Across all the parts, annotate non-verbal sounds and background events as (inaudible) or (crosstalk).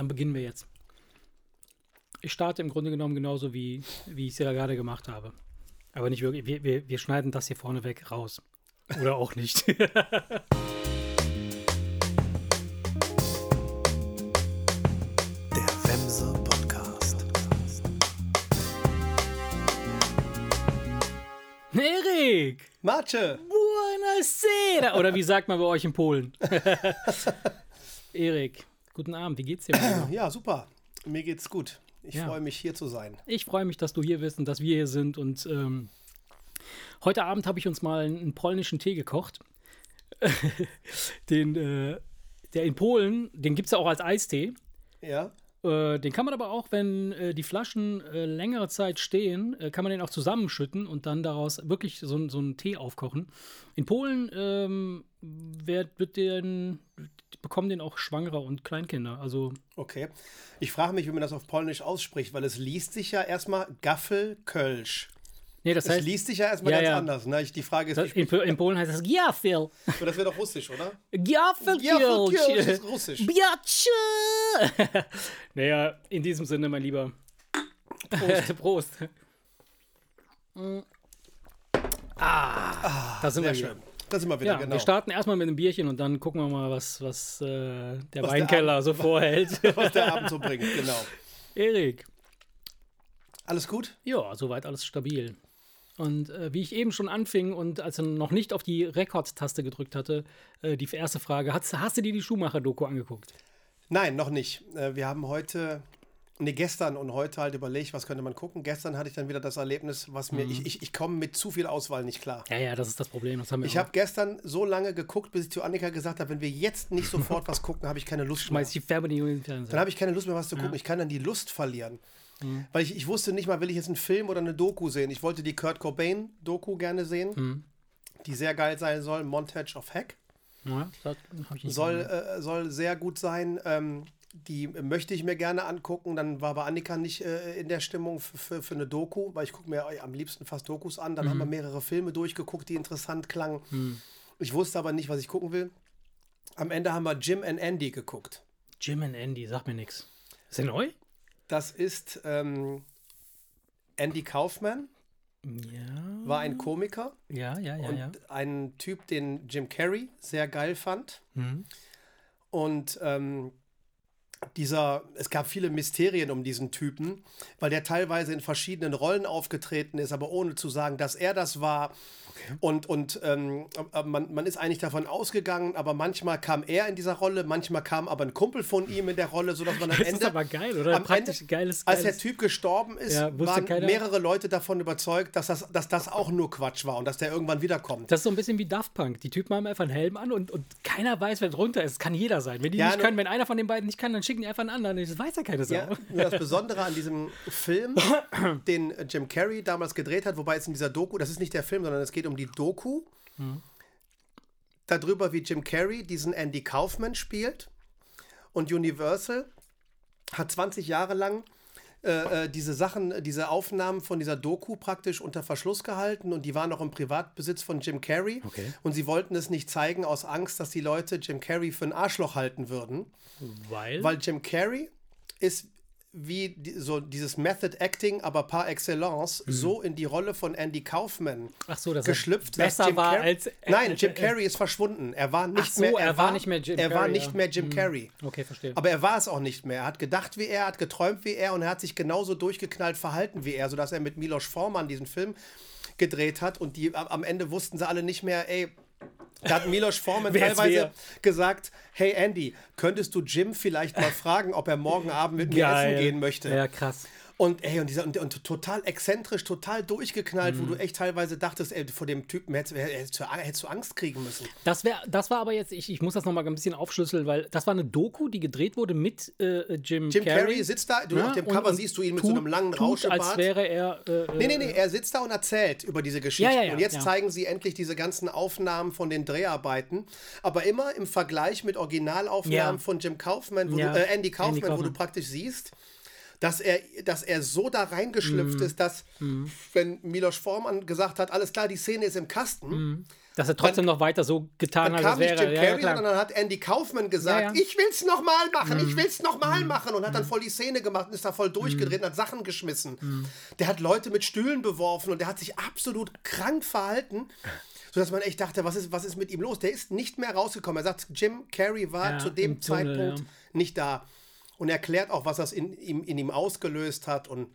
dann beginnen wir jetzt. Ich starte im Grunde genommen genauso, wie, wie ich es ja gerade gemacht habe. Aber nicht wirklich. Wir, wir, wir schneiden das hier vorneweg raus. Oder auch nicht. Der Wemse Podcast. Erik! Marce! Buonasera! Oder wie sagt man bei euch in Polen? (laughs) Erik, guten Abend. Wie geht's dir? (clears throat) Ja, super. Mir geht's gut. Ich Ja. freue mich, hier zu sein. Ich freue mich, dass du hier bist und dass wir hier sind. Und ähm, heute Abend habe ich uns mal einen, einen polnischen Tee gekocht. (laughs) den, äh, der in Polen, den gibt es ja auch als Eistee. Ja? Äh, den kann man aber auch, wenn äh, die Flaschen äh, längere Zeit stehen, äh, kann man den auch zusammenschütten und dann daraus wirklich so, so einen Tee aufkochen. In Polen ähm, wird, wird den, bekommen den auch Schwangere und Kleinkinder. Also Okay. Ich frage mich, wie man das auf Polnisch ausspricht, weil es liest sich ja erstmal Gaffel Kölsch. Nee, das Es heißt, liest sich ja erstmal Ja, ganz ja. anders. Ne? Die Frage ist, das, in, in Polen heißt das Giafil. spricht- das wäre doch russisch, oder? Giafil Kölsch ist russisch. Biatsche! (laughs) naja, in diesem Sinne, mein Lieber. Prost. (laughs) Prost. Ah, da sind wir wieder. schön. Da sind wir wieder, Ja, genau. wir starten erstmal mit einem Bierchen und dann gucken wir mal, was, was äh, der der Weinkeller so vorhält. (laughs) Was der Abend so bringt, genau. Erik, Alles gut? ja, soweit alles stabil. Und äh, wie ich eben schon anfing und als er noch nicht auf die Rekord-Taste gedrückt hatte, äh, die erste Frage: hast, hast du dir die Schumacher-Doku angeguckt? Nein, noch nicht. Äh, Wir haben heute, nee, gestern und heute halt überlegt, was könnte man gucken. Gestern hatte ich dann wieder das Erlebnis, was Mhm. mir, ich, ich, ich komme mit zu viel Auswahl nicht klar. Ja, ja, das ist das Problem. Das Ich habe gestern so lange geguckt, bis ich zu Annika gesagt habe, wenn wir jetzt nicht (laughs) sofort was gucken, habe ich keine Lust mehr. Schmeiß die Fernbedienung in den Dann Fernseher. habe ich keine Lust mehr, was zu gucken. Ich kann dann die Lust verlieren. Weil ich, ich wusste nicht mal, will ich jetzt einen Film oder eine Doku sehen. Ich wollte die Kurt Cobain-Doku gerne sehen, die sehr geil sein soll. Montage of Hack. Ja, Soll, äh, soll sehr gut sein. Ähm, die möchte ich mir gerne angucken. Dann war aber Annika nicht äh, in der Stimmung für, für, für eine Doku, weil ich gucke mir am liebsten fast Dokus an. Dann haben wir mehrere Filme durchgeguckt, die interessant klangen. Ich wusste aber nicht, was ich gucken will. Am Ende haben wir Jim and Andy geguckt. Jim and Andy, sag mir nix. Ist der neu? Das ist ähm, Andy Kaufman, Ja. war ein Komiker Ja, ja, ja, und ja. ein Typ, den Jim Carrey sehr geil fand. Mhm. Und ähm, dieser, es gab viele Mysterien um diesen Typen, weil der teilweise in verschiedenen Rollen aufgetreten ist, aber ohne zu sagen, dass er das war. Und, und ähm, äh, man, man ist eigentlich davon ausgegangen, aber manchmal kam er in dieser Rolle, manchmal kam aber ein Kumpel von ihm in der Rolle, sodass man am Das Ende. ist aber geil, oder? am Praktisch Ende, geiles, Als der geiles. Typ gestorben ist, Ja, waren keiner- mehrere Leute davon überzeugt, dass das, dass das auch nur Quatsch war und dass der irgendwann wiederkommt. Das ist so ein bisschen wie Daft Punk. Die Typen haben einfach einen Helm an und, und keiner weiß, wer drunter ist. Kann jeder sein. Wenn die Ja, nicht nur- können, wenn einer von den beiden nicht kann, dann schicken die einfach einen anderen. Das weiß ja keine Sau. Ja, nur das Besondere an diesem Film, (coughs) den Jim Carrey damals gedreht hat, wobei es in dieser Doku, das ist nicht der Film, sondern es geht um die Doku, darüber, wie Jim Carrey diesen Andy Kaufman spielt. Und Universal hat 20 Jahre lang äh, äh, diese Sachen, diese Aufnahmen von dieser Doku praktisch unter Verschluss gehalten und die waren auch im Privatbesitz von Jim Carrey. Okay. Und sie wollten es nicht zeigen aus Angst, dass die Leute Jim Carrey für ein Arschloch halten würden. Weil? Weil Jim Carrey ist wie die, so dieses Method Acting, aber par excellence, so in die Rolle von Andy Kaufman Ach so, dass er geschlüpft, dass besser war Carrey- als- Nein, als- Jim äh, Carrey ist verschwunden. Er war nicht so, mehr. er war nicht mehr Jim Er war Carrey, nicht ja. mehr Jim Carrey. Okay, verstehe. Aber er war es auch nicht mehr. Er hat gedacht wie er, hat geträumt wie er und er hat sich genauso durchgeknallt verhalten wie er, sodass er mit Milos Forman diesen Film gedreht hat und die am Ende wussten sie alle nicht mehr, ey, da hat Milos Forman (laughs) teilweise wer? gesagt, hey Andy, könntest du Jim vielleicht mal fragen, ob er morgen Abend mit mir Geil. essen gehen möchte? Ja, krass. Und, ey, und, dieser, und, und total exzentrisch, total durchgeknallt, Mhm. wo du echt teilweise dachtest, ey, vor dem Typen hättest, hättest, du- hättest du Angst kriegen müssen. Das, wär, das war aber jetzt, ich, ich muss das nochmal ein bisschen aufschlüsseln, weil das war eine Doku, die gedreht wurde mit äh, Jim, Jim Carrey. Carrey sitzt da, du, Ja, auf dem und- Cover siehst du ihn mit tut, so einem langen Rauschebart. als wäre er. Äh, Nee, nee, nee, er sitzt da und erzählt über diese Geschichte. Ja, ja, und jetzt zeigen sie endlich diese ganzen Aufnahmen von den Dreharbeiten, aber immer im Vergleich mit Originalaufnahmen Ja. von Jim Kaufman, wo Ja, du, äh, Andy Kaufman, Andy wo du Kaufman. praktisch siehst, dass er, dass er so da reingeschlüpft Mhm. ist, dass, wenn Milos Forman gesagt hat, alles klar, die Szene ist im Kasten, Mhm. Dass er trotzdem noch weiter so getan Dann hat, kam als nicht wäre Jim ja, ja, Carrey, klar. sondern dann hat Andy Kaufman gesagt, Ja, Mhm. ja. ich will's nochmal machen, ich will's nochmal machen und hat dann voll die Szene gemacht und ist da voll durchgedreht und hat Sachen geschmissen. Mhm. Der hat Leute mit Stühlen beworfen und der hat sich absolut krank verhalten. Sodass man echt dachte, was ist, was ist mit ihm los? Der ist nicht mehr rausgekommen. Er sagt, Jim Carrey war Ja, zu dem im Tunnel, Zeitpunkt ja. nicht da. Und erklärt auch, was das in, ihm, in ihm ausgelöst hat. Und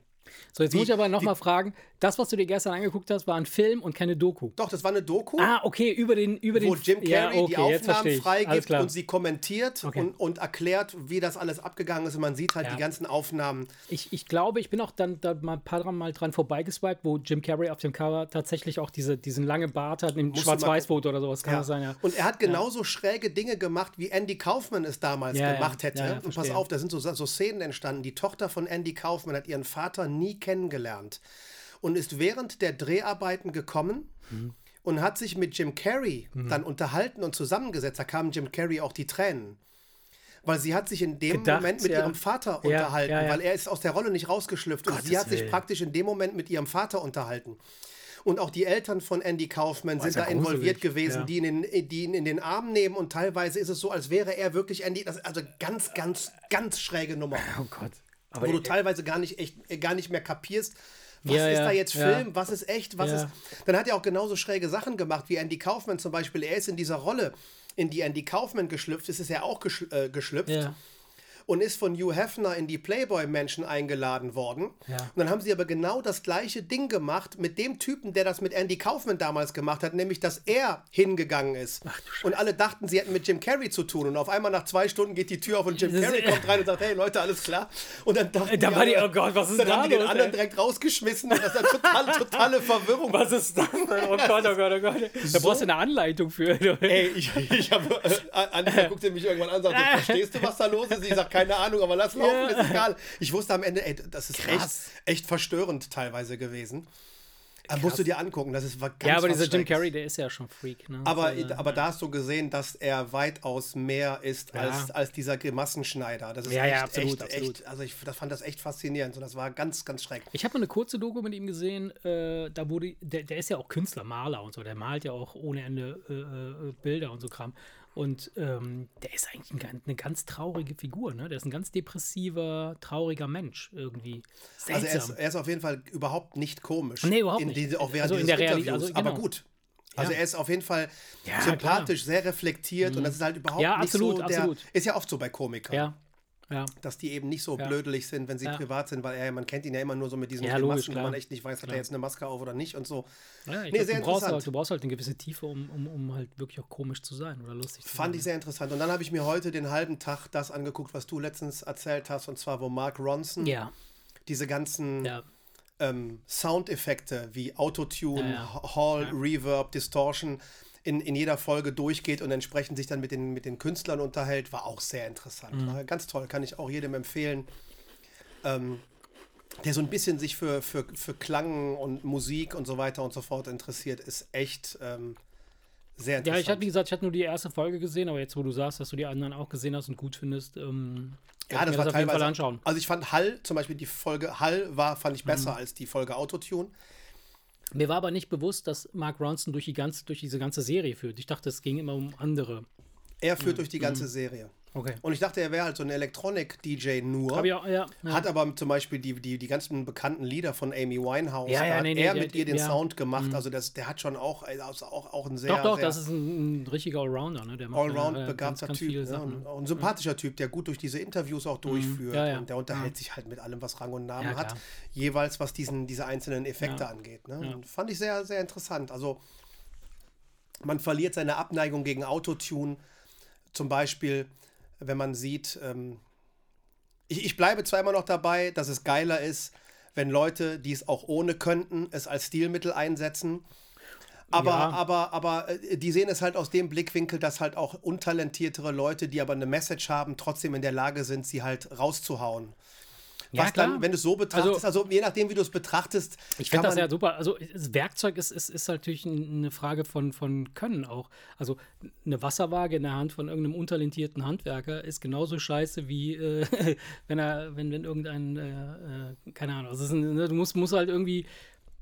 So, jetzt Die- muss ich aber nochmal fragen, das, was du dir gestern angeguckt hast, war ein Film und keine Doku. doch, das war eine Doku. Ah, okay, über den, über wo den Jim Carrey ja, okay, die Aufnahmen freigibt und sie kommentiert Okay. und, und erklärt, wie das alles abgegangen ist. Und man sieht halt Ja. die ganzen Aufnahmen. Ich, ich glaube, ich bin auch dann da mal ein paar mal dran vorbeigeswiped, wo Jim Carrey auf dem Cover tatsächlich auch diese, diesen lange Bart hat, im Schwarz-Weiß-Foto oder sowas, kann Ja. das sein, ja. Und er hat genauso schräge Dinge gemacht, wie Andy Kaufman es damals gemacht hätte. Und pass auf, da sind so, so Szenen entstanden. Die Tochter von Andy Kaufman hat ihren Vater nie kennengelernt und ist während der Dreharbeiten gekommen Mhm. und hat sich mit Jim Carrey dann unterhalten und zusammengesetzt. Da kamen Jim Carrey auch die Tränen. Weil sie hat sich in dem Gedacht, Moment mit ja. ihrem Vater Ja, unterhalten, ja, weil er ist aus der Rolle nicht rausgeschlüpft. Und Gottes sie hat sich Willen. praktisch in dem Moment mit ihrem Vater unterhalten. Und auch die Eltern von Andy Kaufman sind ist ja da involviert gruselig, gewesen, ja. die, ihn in, die ihn in den Arm nehmen. Und teilweise ist es so, als wäre er wirklich Andy. Das, also ganz, ganz, ganz schräge Nummer. Oh Gott. Aber Wo du teilweise gar nicht, echt, äh, gar nicht mehr kapierst, was Ja, ist da jetzt ja. Film, was ist echt, was ist. Dann hat er auch genauso schräge Sachen gemacht wie Andy Kaufman zum Beispiel. Er ist in dieser Rolle, in die Andy Kaufman geschlüpft ist, ist er auch geschl äh, geschlüpft. Und ist von Hugh Hefner in die Playboy-Menschen eingeladen worden. Ja. Und dann haben sie aber genau das gleiche Ding gemacht mit dem Typen, der das mit Andy Kaufman damals gemacht hat, nämlich dass er hingegangen ist. und alle dachten, sie hätten mit Jim Carrey zu tun. Und auf einmal nach zwei Stunden geht die Tür auf und Jim Carrey kommt rein und sagt, hey Leute, alles klar. Und dann dachten Da die die, oh Gott, was ist dann da haben die den los, anderen ey? direkt rausgeschmissen. Und das ist eine total, totale Verwirrung. Was ist das? (laughs) Oh Gott, oh Gott, oh Gott. Da brauchst du eine Anleitung für. Ey, ich, ich habe, äh, Annika guckte mich irgendwann an und sagte, verstehst du, was da los ist? Ich sage, keine Ahnung, aber lass laufen, ist egal. Ich wusste am Ende, ey, das ist echt, Krass. echt verstörend teilweise gewesen. Aber musst du dir angucken, das ist ganz ja, aber dieser Jim. Carrey, der ist ja schon Freak. Ne? Aber, Also, aber da hast du gesehen, dass er weitaus mehr ist Ja. als, als dieser Grimassenschneider. Das ist Ja, echt, ja, absolut, echt, absolut. echt. Also ich das fand das echt faszinierend und das war ganz, ganz schreck. Ich habe mal eine kurze Doku mit ihm gesehen, äh, da wurde, der, der ist ja auch Künstler, Maler und so, der malt ja auch ohne Ende äh, äh, Bilder und so Kram. Und ähm, der ist eigentlich ein, eine ganz traurige Figur, ne? Der ist ein ganz depressiver, trauriger Mensch irgendwie. Seltsam. Also er ist, er ist auf jeden Fall überhaupt nicht komisch. Nee, überhaupt in nicht. Diese, auch während Also in der Realität- Interviews, also genau. aber gut. Also Ja. er ist auf jeden Fall Ja, sympathisch, sehr reflektiert und das ist halt überhaupt Ja, nicht absolut, so der, absolut. ist ja oft so bei Komikern, ja, ja. dass die eben nicht so Ja. blödelig sind, wenn sie Ja. privat sind, weil er, man kennt ihn ja immer nur so mit diesen Ja, logisch, Masken, wo man echt nicht weiß, hat er jetzt eine Maske auf oder nicht und so. ja Nee, glaub, sehr du, brauchst interessant. halt, du brauchst halt eine gewisse Tiefe, um, um, um halt wirklich auch komisch zu sein oder lustig zu sein. Fand ich sehr interessant. Und dann habe ich mir heute den halben Tag das angeguckt, was du letztens erzählt hast, und zwar, wo Mark Ronson diese ganzen ähm, Soundeffekte wie Autotune. Hall, Reverb, Distortion in, in jeder Folge durchgeht und entsprechend sich dann mit den, mit den Künstlern unterhält, war auch sehr interessant. Mhm. War ganz toll, kann ich auch jedem empfehlen, ähm, der so ein bisschen sich für, für, für Klang und Musik und so weiter und so fort interessiert, ist echt ähm, sehr Ja, interessant. ich hatte, wie gesagt, ich hatte nur die erste Folge gesehen, aber jetzt, wo du sagst, dass du die anderen auch gesehen hast und gut findest, ähm, Ja, das war auf jeden Fall teilweise. anschauen. Also ich fand Hall, zum Beispiel die Folge Hall war, fand ich besser Mhm. als die Folge Autotune. Mir war aber nicht bewusst, dass Mark Ronson durch, die ganze, durch diese ganze Serie führt. Ich dachte, es ging immer um andere. Er Mhm. führt durch die ganze Serie. Okay. Und ich dachte, er wäre halt so ein Elektronik-DJ nur. Aber ja, ja, ja. Hat aber zum Beispiel die, die, die ganzen bekannten Lieder von Amy Winehouse, Ja, ja, hat nee, nee, er der- mit ihr den. Mhm. Sound gemacht. Also das, der hat schon auch, also auch, auch ein sehr, doch, doch, sehr das ist ein, ein richtiger Allrounder. Ne? Der macht allround ja, begabter ganz, ganz Typ. Ne? Sachen. Und auch ein sympathischer Typ, der gut durch diese Interviews auch durchführt. Ja, ja. Und der unterhält sich halt mit allem, was Rang und Namen hat. Jeweils, was diesen, diese einzelnen Effekte angeht. Ne? Fand ich sehr, sehr interessant. Also man verliert seine Abneigung gegen Autotune. Zum Beispiel, wenn man sieht, ähm, ich, ich bleibe zwar immer noch dabei, dass es geiler ist, wenn Leute, die es auch ohne könnten, es als Stilmittel einsetzen. Aber, Ja. aber, aber äh, die sehen es halt aus dem Blickwinkel, dass halt auch untalentiertere Leute, die aber eine Message haben, trotzdem in der Lage sind, sie halt rauszuhauen. Ja, Was klar. dann, wenn du es so betrachtest, also, je nachdem, wie du es betrachtest, Ich finde das ja super. Also das Werkzeug ist, ist, ist natürlich ein- eine Frage von, von Können auch. Also eine Wasserwaage in der Hand von irgendeinem untalentierten Handwerker ist genauso scheiße wie äh, (laughs) wenn er, wenn, wenn irgendein, äh, äh, keine Ahnung, also ein, ne, du musst, musst halt irgendwie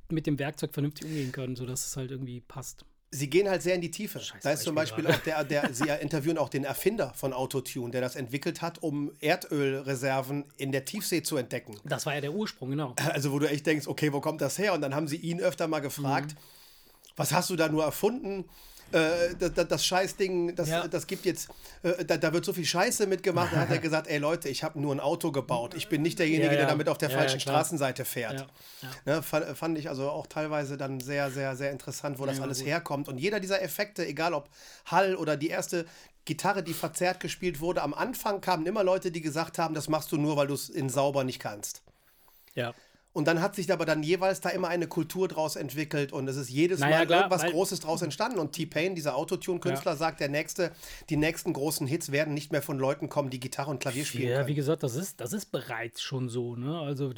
mit dem Werkzeug vernünftig umgehen können, sodass es halt irgendwie passt. Sie gehen halt sehr in die Tiefe. Scheiß da ist zum Beispiel Beispiel auch der, der, sie (laughs) interviewen auch den Erfinder von Autotune, der das entwickelt hat, um Erdölreserven in der Tiefsee zu entdecken. Das war ja der Ursprung, genau. Also, wo du echt denkst, okay, wo kommt das her? Und dann haben sie ihn öfter mal gefragt, Mhm. was hast du da nur erfunden? Äh, das, das, das Scheißding, das, Ja. das gibt jetzt, äh, da, da wird so viel Scheiße mitgemacht. Dann hat er (laughs) gesagt, ey Leute, ich habe nur ein Auto gebaut. Ich bin nicht derjenige, Ja, ja. der damit auf der falschen. Straßenseite fährt. Ne, fa- fand ich also auch teilweise dann sehr, sehr, sehr interessant, wo das alles gut. herkommt. Und jeder dieser Effekte, egal ob Hall oder die erste Gitarre, die verzerrt gespielt wurde, am Anfang kamen immer Leute, die gesagt haben, das machst du nur, weil du es in sauber nicht kannst. ja. Und dann hat sich aber dann jeweils da immer eine Kultur draus entwickelt und es ist jedes Naja, Mal klar, irgendwas Großes draus entstanden. Und T-Pain, dieser Autotune-Künstler, sagt, der nächste, die nächsten großen Hits werden nicht mehr von Leuten kommen, die Gitarre und Klavier spielen Ja, können. wie gesagt, das ist, das ist bereits schon so. Ne? Also,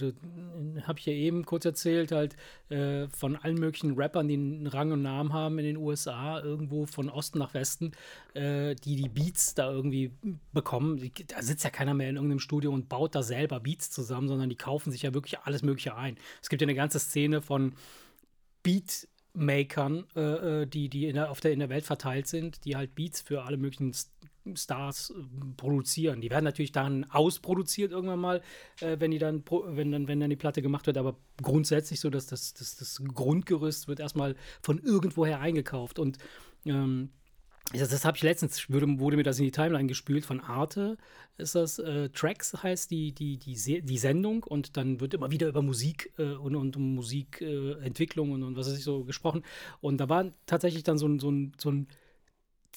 habe ich ja eben kurz erzählt, halt äh, von allen möglichen Rappern, die einen Rang und Namen haben in den USA, irgendwo von Osten nach Westen, äh, die die Beats da irgendwie bekommen. Da sitzt ja keiner mehr in irgendeinem Studio und baut da selber Beats zusammen, sondern die kaufen sich ja wirklich alles Mögliche ein. Es gibt ja eine ganze Szene von Beatmakern, äh, äh, die, die in der, auf der, in der Welt verteilt sind, die halt Beats für alle möglichen Stars äh, produzieren. Die werden natürlich dann ausproduziert irgendwann mal, äh, wenn die dann, wenn dann, wenn dann die Platte gemacht wird, aber grundsätzlich so, dass das, das, das Grundgerüst wird erstmal von irgendwoher eingekauft. Und ähm, das, das habe ich letztens, wurde, wurde mir das in die Timeline gespült von Arte. Ist das äh, Tracks heißt die, die, die, die Sendung und dann wird immer wieder über Musik äh, und, und Musikentwicklung äh, und, und was weiß ich so gesprochen. Und da war tatsächlich dann so ein, so ein, so ein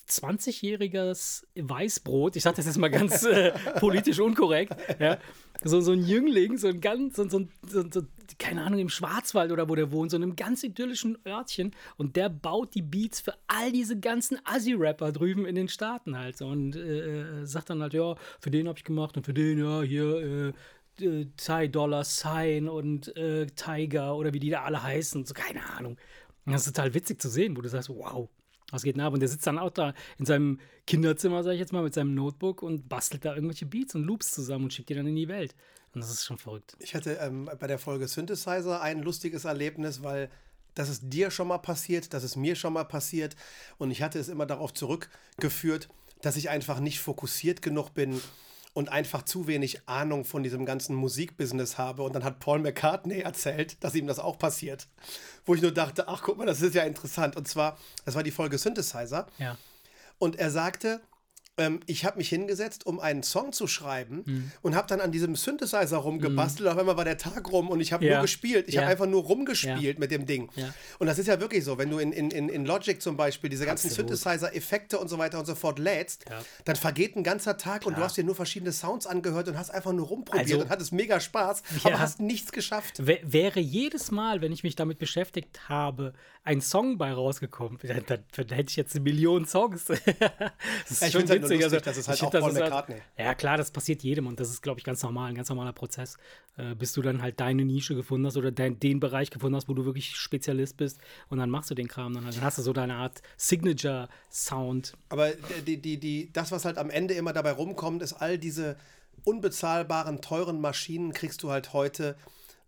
20-jähriges Weißbrot, ich sage das jetzt mal ganz äh, (laughs) politisch unkorrekt, ja, so, so ein Jüngling, so ein ganz, so, so, so, so, keine Ahnung, im Schwarzwald oder wo der wohnt, so in einem ganz idyllischen Örtchen und der baut die Beats für all diese ganzen Assi-Rapper drüben in den Staaten halt so und äh, äh, sagt dann halt, ja, für den habe ich gemacht und für den, ja, hier, äh, äh, Ty Dollar Sign und äh, Tiger oder wie die da alle heißen, so keine Ahnung. Das ist total witzig zu sehen, wo du sagst, wow, was geht denn ab? Und der sitzt dann auch da in seinem Kinderzimmer, sag ich jetzt mal, mit seinem Notebook und bastelt da irgendwelche Beats und Loops zusammen und schickt die dann in die Welt. Und das ist schon verrückt. Ich hatte ähm, bei der Folge Synthesizer ein lustiges Erlebnis, weil das ist dir schon mal passiert, das ist mir schon mal passiert und ich hatte es immer darauf zurückgeführt, dass ich einfach nicht fokussiert genug bin und einfach zu wenig Ahnung von diesem ganzen Musikbusiness habe. Und dann hat Paul McCartney erzählt, dass ihm das auch passiert. Wo ich nur dachte, ach guck mal, das ist ja interessant. Und zwar, das war die Folge Synthesizer. Ja. Und er sagte, ähm, ich habe mich hingesetzt, um einen Song zu schreiben Hm. und habe dann an diesem Synthesizer rumgebastelt. Auf einmal war der Tag rum und ich habe Ja. nur gespielt. Ich Ja. habe einfach nur rumgespielt mit dem Ding. Ja. Und das ist ja wirklich so, wenn du in, in, in Logic zum Beispiel diese ganzen. Synthesizer-Effekte und so weiter und so fort lädst, Ja. dann vergeht ein ganzer Tag und du hast dir nur verschiedene Sounds angehört und hast einfach nur rumprobiert Also- und hattest mega Spaß, (laughs) Ja. aber hast nichts geschafft. W wäre jedes Mal, wenn ich mich damit beschäftigt habe, ein Song bei rausgekommen, dann, dann, dann hätte ich jetzt eine Million Songs. (laughs) das ist Ich find's halt nur lustig, dass es halt ich auch Paul ist halt- McCartney. ja, klar, das passiert jedem und das ist, glaube ich, ganz normal, ein ganz normaler Prozess. Äh, bis du dann halt deine Nische gefunden hast oder dein, den Bereich gefunden hast, wo du wirklich Spezialist bist und dann machst du den Kram. Dann, dann hast du so deine Art Signature-Sound. Aber die, die, die, das, was halt am Ende immer dabei rumkommt, ist all diese unbezahlbaren, teuren Maschinen kriegst du halt heute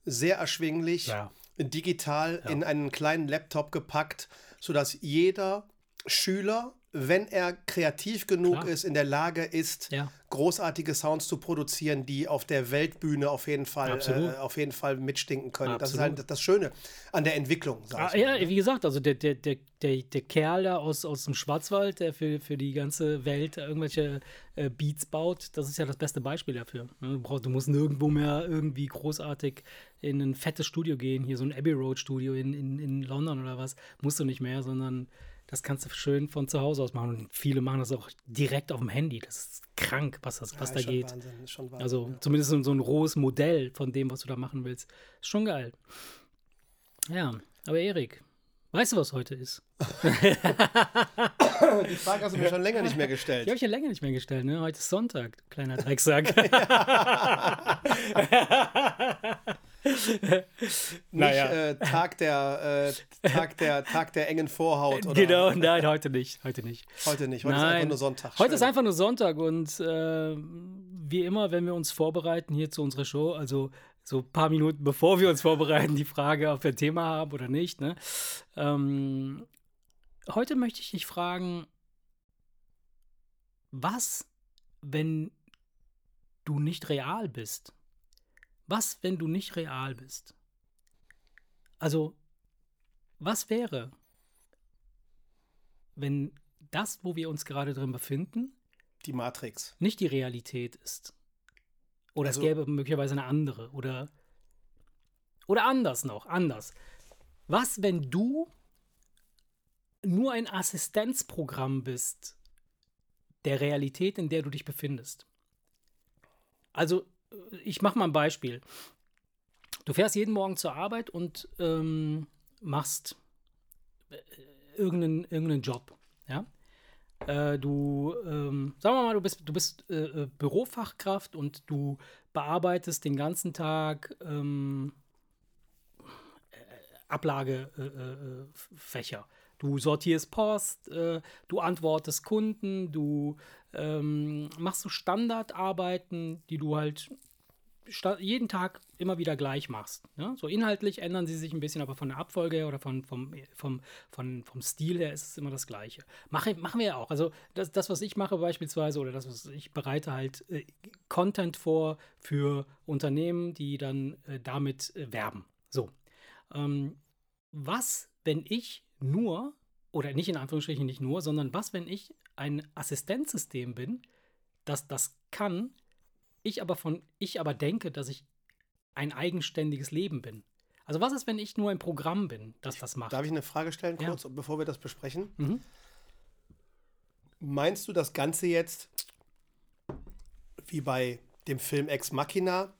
sehr erschwinglich, Ja. digital in einen kleinen Laptop gepackt, sodass jeder Schüler, wenn er kreativ genug Klar. ist, in der Lage ist, Ja. großartige Sounds zu produzieren, die auf der Weltbühne auf jeden Fall, Absolut. äh, auf jeden Fall mitstinken können. Das ist Absolut. halt das Schöne an der Entwicklung, Ah, ja, wie gesagt, also der, der, der, der, der Kerl da aus, aus dem Schwarzwald, der für, für die ganze Welt irgendwelche äh, Beats baut, das ist ja das beste Beispiel dafür. ne? Du, brauchst, du musst nirgendwo mehr irgendwie großartig in ein fettes Studio gehen, hier so ein Abbey Road Studio in, in, in London oder was, musst du nicht mehr, sondern das kannst du schön von zu Hause aus machen. Und viele machen das auch direkt auf dem Handy. Das ist krank, was, das, was Ja, da ist schon geht. Wahnsinn, ist schon Wahnsinn, Also ja. zumindest so ein rohes Modell von dem, was du da machen willst. Ist schon geil. Ja, aber Erik, weißt du, was heute ist? (laughs) Die Frage hast du mir schon länger nicht mehr gestellt. Die habe ich ja länger nicht mehr gestellt, ne? Heute ist Sonntag, kleiner Drecksack. (laughs) (laughs) (laughs) Naja. Nicht äh, Tag, der, äh, Tag, der, Tag der engen Vorhaut. Oder genau, nein, heute nicht. Heute nicht. Heute nicht. Heute ist Nein. einfach nur Sonntag. Heute Schön. ist einfach nur Sonntag und äh, wie immer, wenn wir uns vorbereiten hier zu unserer Show, also so ein paar Minuten bevor wir uns vorbereiten, die Frage, ob wir ein Thema haben oder nicht, ne? ähm, heute möchte ich dich fragen, was, wenn du nicht real bist? Was, wenn du nicht real bist? Also, was wäre, wenn das, wo wir uns gerade drin befinden, Die Matrix. nicht die Realität ist? Oder Also- es gäbe möglicherweise eine andere. Oder, oder anders noch, anders. Was, wenn du nur ein Assistenzprogramm bist der Realität, in der du dich befindest? Also, ich mache mal ein Beispiel. Du fährst jeden Morgen zur Arbeit und ähm, machst äh, irgendeinen, irgendeinen Job. Ja? Äh, du, ähm, sagen wir mal, du bist, du bist äh, äh, Bürofachkraft und du bearbeitest den ganzen Tag ähm, Ablagefächer. Du sortierst Post, äh, du antwortest Kunden, du ähm, machst so Standardarbeiten, die du halt jeden Tag immer wieder gleich machst. Ne? So inhaltlich ändern sie sich ein bisschen, aber von der Abfolge her oder von, vom, vom, von, vom Stil her ist es immer das Gleiche. Mache, machen wir ja auch. Also das, das, was ich mache beispielsweise oder das, was ich bereite halt äh, Content vor für Unternehmen, die dann äh, damit äh, werben. So. Ähm, was, wenn ich nur, oder nicht in Anführungsstrichen nicht nur, sondern was, wenn ich ein Assistenzsystem bin, das das kann, ich aber von, ich aber denke, dass ich ein eigenständiges Leben bin. Also was ist, wenn ich nur ein Programm bin, das das macht? Darf ich eine Frage stellen, Ja. kurz, bevor wir das besprechen? Mhm. Meinst du das Ganze jetzt wie bei dem Film Ex Machina?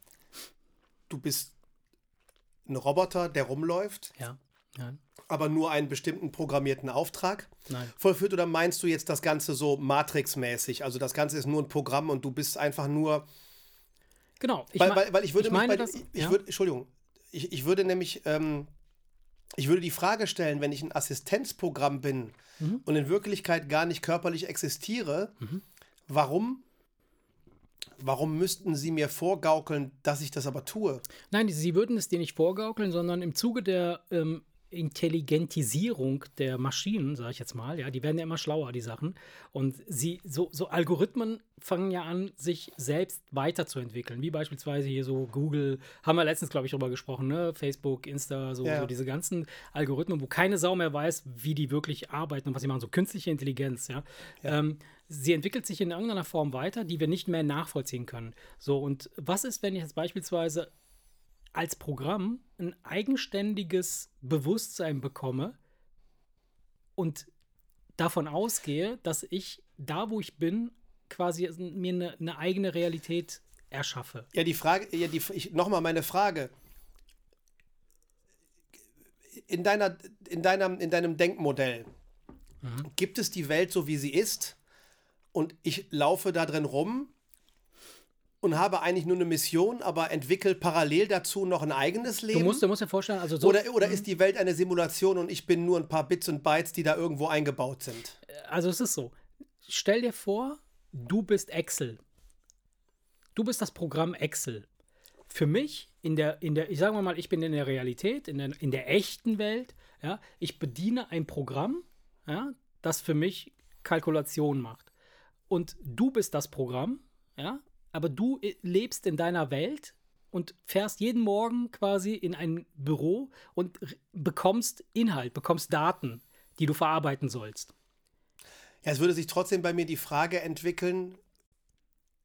Du bist ein Roboter, der rumläuft, Ja. Nein. aber nur einen bestimmten programmierten Auftrag Nein. vollführt? Oder meinst du jetzt das Ganze so Matrix-mäßig? Also das Ganze ist nur ein Programm und du bist einfach nur. Genau. Ich weil, weil, weil ich würde ich mich meine bei, das- ich, ja. würde, Entschuldigung, ich, ich würde nämlich, ähm, ich würde die Frage stellen, wenn ich ein Assistenzprogramm bin Mhm. und in Wirklichkeit gar nicht körperlich existiere, warum, warum müssten Sie mir vorgaukeln, dass ich das aber tue? Nein, sie würden es dir nicht vorgaukeln, sondern im Zuge der ähm, Intelligentisierung der Maschinen, sage ich jetzt mal, ja, die werden ja immer schlauer, die Sachen. Und sie, so, so Algorithmen fangen ja an, sich selbst weiterzuentwickeln, wie beispielsweise hier so Google, haben wir letztens, glaube ich, drüber gesprochen, ne? Facebook, Insta, so, Ja. so diese ganzen Algorithmen, wo keine Sau mehr weiß, wie die wirklich arbeiten und was sie machen, so künstliche Intelligenz, ja. Ähm, sie entwickelt sich in irgendeiner Form weiter, die wir nicht mehr nachvollziehen können. So, und was ist, wenn ich jetzt beispielsweise als Programm ein eigenständiges Bewusstsein bekomme und davon ausgehe, dass ich da, wo ich bin, quasi mir eine, eine eigene Realität erschaffe. Ja, die Frage, ja, die, ich, nochmal meine Frage. In, deiner, in, deinem, in deinem Denkmodell, gibt es die Welt so, wie sie ist? Und ich laufe da drin rum und habe eigentlich nur eine Mission, aber entwickle parallel dazu noch ein eigenes Leben? Du musst, du musst dir vorstellen, also so, oder, oder ist die Welt eine Simulation und ich bin nur ein paar Bits und Bytes, die da irgendwo eingebaut sind? also es ist so. Stell dir vor, du bist Excel. Du bist das Programm Excel. Für mich, in der, in der, ich sage mal, ich bin in der Realität, in der, in der echten Welt, ja, ich bediene ein Programm, ja, das für mich Kalkulation macht. Und du bist das Programm, ja, aber du i- lebst in deiner Welt und fährst jeden Morgen quasi in ein Büro und bekommst Inhalt, bekommst Daten, die du verarbeiten sollst. Ja, es würde sich trotzdem bei mir die Frage entwickeln,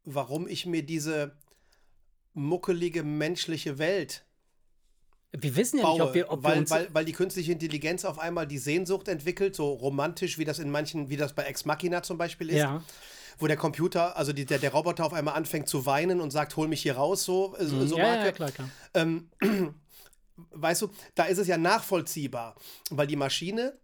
warum ich mir diese muckelige menschliche Welt Wir wissen ja baue, nicht, ob wir, ob wir weil, uns. weil, weil die künstliche Intelligenz auf einmal die Sehnsucht entwickelt, so romantisch, wie das in manchen, wie das bei Ex Machina zum Beispiel ist, ja, wo der Computer, also die, der, der Roboter auf einmal anfängt zu weinen und sagt, hol mich hier raus, so, äh, so, so Mhm. ja, Marke. ja, klar, klar. Ähm, (clears throat) weißt du, da ist es ja nachvollziehbar, weil die Maschine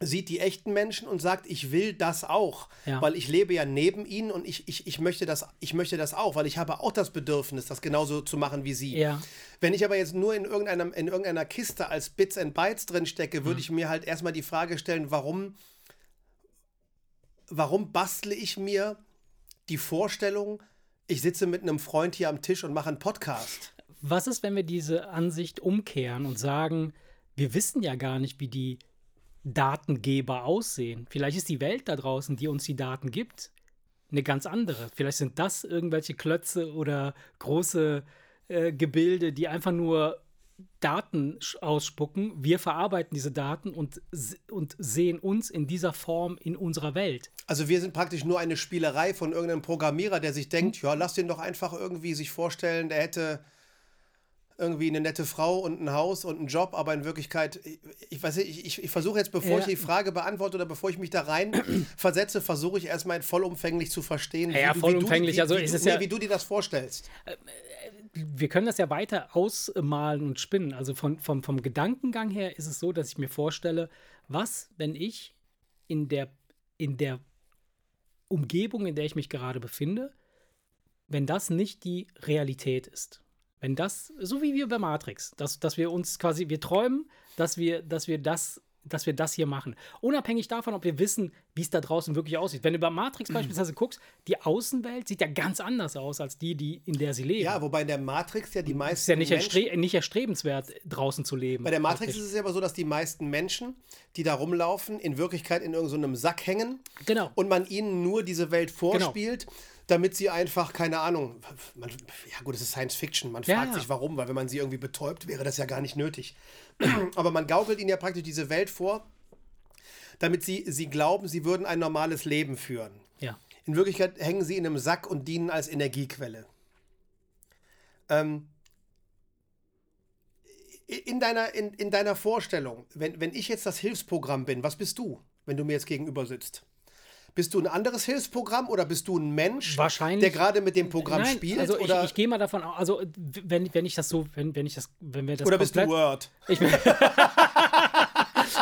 sieht die echten Menschen und sagt, ich will das auch, Ja. weil ich lebe ja neben ihnen und ich, ich, ich, möchte das, ich möchte das auch, weil ich habe auch das Bedürfnis, das genauso zu machen wie sie. Ja. Wenn ich aber jetzt nur in, irgendeinem, in irgendeiner Kiste als Bits and Bytes drin stecke, Mhm. würde ich mir halt erstmal die Frage stellen, warum, warum bastle ich mir die Vorstellung, ich sitze mit einem Freund hier am Tisch und mache einen Podcast? Was ist, wenn wir diese Ansicht umkehren und sagen, wir wissen ja gar nicht, wie die Datengeber aussehen. Vielleicht ist die Welt da draußen, die uns die Daten gibt, eine ganz andere. Vielleicht sind das irgendwelche Klötze oder große äh, Gebilde, die einfach nur Daten ausspucken. Wir verarbeiten diese Daten und, und sehen uns in dieser Form in unserer Welt. Also wir sind praktisch nur eine Spielerei von irgendeinem Programmierer, der sich denkt, ja, lass den doch einfach irgendwie sich vorstellen, der hätte irgendwie eine nette Frau und ein Haus und einen Job, aber in Wirklichkeit, ich, weiß nicht, ich, ich, ich versuche jetzt, bevor ja. ich die Frage beantworte oder bevor ich mich da rein (clears throat) versetze, versuche ich erstmal vollumfänglich zu verstehen, ja, wie, vollumfänglich, wie, also ja, wie du dir das vorstellst. Wir können das ja weiter ausmalen und spinnen. Also von, vom, vom Gedankengang her ist es so, dass ich mir vorstelle, was, wenn ich in der, in der Umgebung, in der ich mich gerade befinde, wenn das nicht die Realität ist. Wenn das, so wie wir bei Matrix, dass, dass wir uns quasi, wir träumen, dass wir, dass wir das dass wir das hier machen. Unabhängig davon, ob wir wissen, wie es da draußen wirklich aussieht. Wenn du bei Matrix mhm. beispielsweise guckst, die Außenwelt sieht ja ganz anders aus als die, die in der sie leben. Ja, wobei in der Matrix ja die meisten. Ist ja nicht, erstre nicht erstrebenswert, draußen zu leben. Bei der Matrix ist es ja aber so, dass die meisten Menschen, die da rumlaufen, in Wirklichkeit in irgendeinem so Sack hängen. Genau. Und man ihnen nur diese Welt genau. vorspielt. Genau damit sie einfach, keine Ahnung, man, ja gut, es ist Science Fiction, man fragt ja. sich warum, weil wenn man sie irgendwie betäubt, wäre das ja gar nicht nötig. (clears throat) Aber man gaukelt ihnen ja praktisch diese Welt vor, damit sie, sie glauben, sie würden ein normales Leben führen. Ja. In Wirklichkeit hängen sie in einem Sack und dienen als Energiequelle. Ähm, in, deiner, in, in deiner Vorstellung, wenn, wenn ich jetzt das Hilfsprogramm bin, was bist du, wenn du mir jetzt gegenüber sitzt? Bist du ein anderes Hilfsprogramm oder bist du ein Mensch, der gerade mit dem Programm Nein, spielt? Also ich, ich gehe mal davon aus, also wenn, wenn ich das so, wenn, wenn ich das, wenn wir das Oder bist du Word? Ich bin (laughs)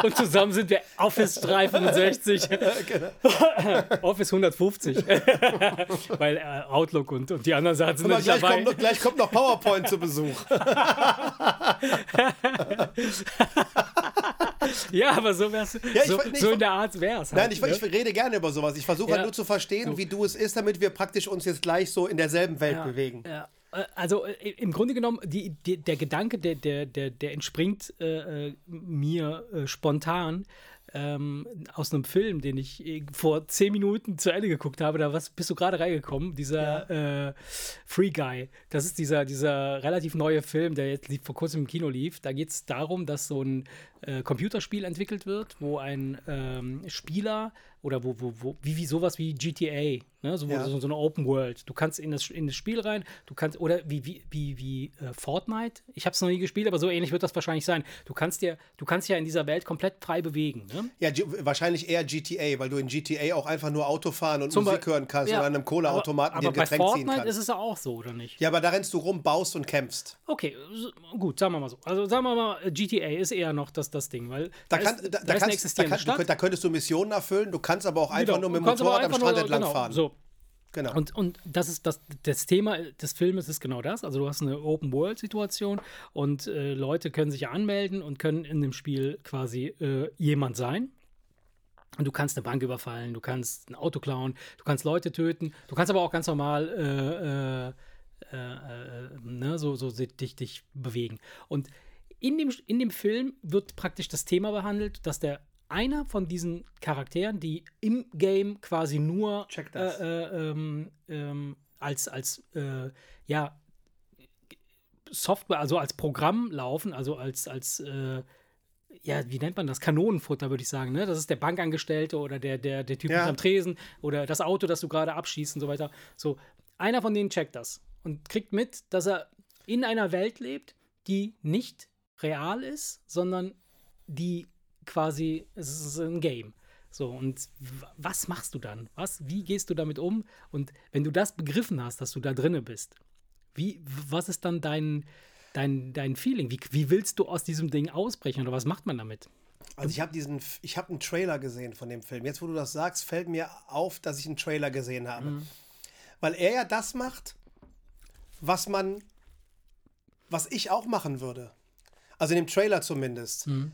Und zusammen sind wir Office 365. (laughs) genau. Office 150. (laughs) Weil äh, Outlook und, und die anderen Sachen sind nicht gleich dabei. Kommt, gleich kommt noch PowerPoint zu Besuch. (laughs) ja, aber so wär's. Ja, so, ich, so in der Art wär's. Halt, Nein, ich, ne? ich, rede gerne über sowas. Ich versuche halt ja. halt nur zu verstehen, wie du es ist, damit wir praktisch uns jetzt gleich so in derselben Welt ja. bewegen. Ja. Äh, also äh, im Grunde genommen, die, die, der Gedanke, der, der, der, der entspringt äh, äh mir äh, spontan ähm, aus einem Film, den ich vor zehn Minuten zu Ende geguckt habe. Da was, bist du gerade reingekommen, dieser ja. äh, Free Guy. Das ist dieser, dieser relativ neue Film, der jetzt vor kurzem im Kino lief. Da geht es darum, dass so ein äh, Computerspiel entwickelt wird, wo ein ähm, Spieler oder wo, wo, wo, wie, wie sowas wie GTA, ne? so, ja. so, so, eine Open World. Du kannst in das, in das Spiel rein, du kannst, oder wie, wie, wie, wie äh, Fortnite, ich habe es noch nie gespielt, aber so ähnlich wird das wahrscheinlich sein. Du kannst dir, du kannst ja in dieser Welt komplett frei bewegen. Ne? Ja, wahrscheinlich eher GTA, weil du in GTA auch einfach nur Auto fahren und Zum Musik hören kannst ja, oder an einem Cola-Automaten dir ein Getränk ziehen kannst. Aber bei Fortnite ist es ja auch so, oder nicht? Ja, aber da rennst du rum, baust und kämpfst. Okay, gut, sagen wir mal so. Also sagen wir mal, GTA ist eher noch das, das Ding, weil da, kann, ist, da, da, kannst, da, kann, da, könntest du Missionen erfüllen, du kannst aber auch einfach genau, nur mit dem Motorrad am Strand entlang genau, fahren. So. Genau. Und, und das ist das, das Thema des Filmes ist genau das. Also du hast eine Open-World-Situation und äh, Leute können sich anmelden und können in dem Spiel quasi äh, jemand sein. Und du kannst eine Bank überfallen, du kannst ein Auto klauen, du kannst Leute töten, du kannst aber auch ganz normal äh, äh, äh, äh ne, so, so dich, dich bewegen. Und in dem, in dem Film wird praktisch das Thema behandelt, dass der einer von diesen Charakteren, die im Game quasi nur äh, äh, ähm, ähm, als, als äh, ja, Software, also als Programm laufen, also als, als äh, ja, wie nennt man das? Kanonenfutter, würde ich sagen. Ne? Das ist der Bankangestellte oder der, der, der Typ ja. am Tresen oder das Auto, das du gerade abschießt und so weiter. So, einer von denen checkt das und kriegt mit, dass er in einer Welt lebt, die nicht real ist, sondern die quasi, es ist ein Game. So, und was machst du dann? Was, wie gehst du damit um? Und wenn du das begriffen hast, dass du da drinne bist, wie, was ist dann dein, dein, dein Feeling? Wie, wie willst du aus diesem Ding ausbrechen oder was macht man damit? Also ich habe diesen, ich habe einen Trailer gesehen von dem Film. Jetzt, wo du das sagst, fällt mir auf, dass ich einen Trailer gesehen habe. Mhm. Weil er ja das macht, was man, was ich auch machen würde. Also in dem Trailer zumindest. Mhm.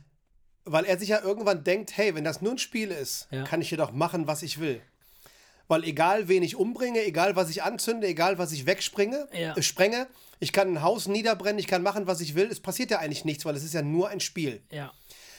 Weil er sich ja irgendwann denkt, hey, wenn das nur ein Spiel ist, ja. kann ich hier doch machen, was ich will. Weil egal, wen ich umbringe, egal, was ich anzünde, egal, was ich wegspringe, ja. äh, sprenge, ich kann ein Haus niederbrennen, ich kann machen, was ich will. Es passiert ja eigentlich nichts, weil es ist ja nur ein Spiel. Ja.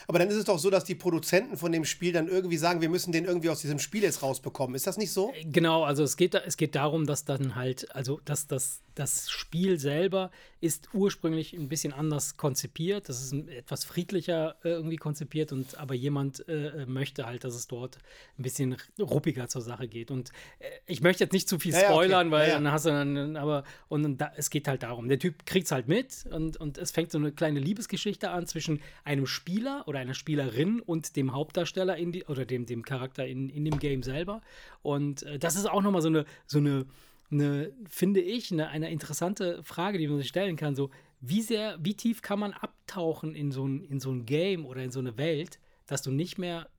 Aber dann ist es doch so, dass die Produzenten von dem Spiel dann irgendwie sagen, wir müssen den irgendwie aus diesem Spiel jetzt rausbekommen. Ist das nicht so? Genau, also es geht, es geht darum, dass dann halt, also dass das, das Spiel selber ist ursprünglich ein bisschen anders konzipiert. Das ist etwas friedlicher äh, irgendwie konzipiert und aber jemand äh, möchte halt, dass es dort ein bisschen ruppiger zur Sache geht. Und äh, ich möchte jetzt nicht zu viel Ja, ja, okay. spoilern, weil Ja, ja. dann hast du dann, aber und, dann da, es geht halt darum. Der Typ kriegt es halt mit und, und es fängt so eine kleine Liebesgeschichte an zwischen einem Spieler oder einer Spielerin und dem Hauptdarsteller in die, oder dem, dem Charakter in, in dem Game selber. Und äh, das ist auch nochmal so eine, so eine, eine, finde ich, eine, eine interessante Frage, die man sich stellen kann. So, wie sehr, wie tief kann man abtauchen in so ein, in so ein Game oder in so eine Welt, dass du nicht mehr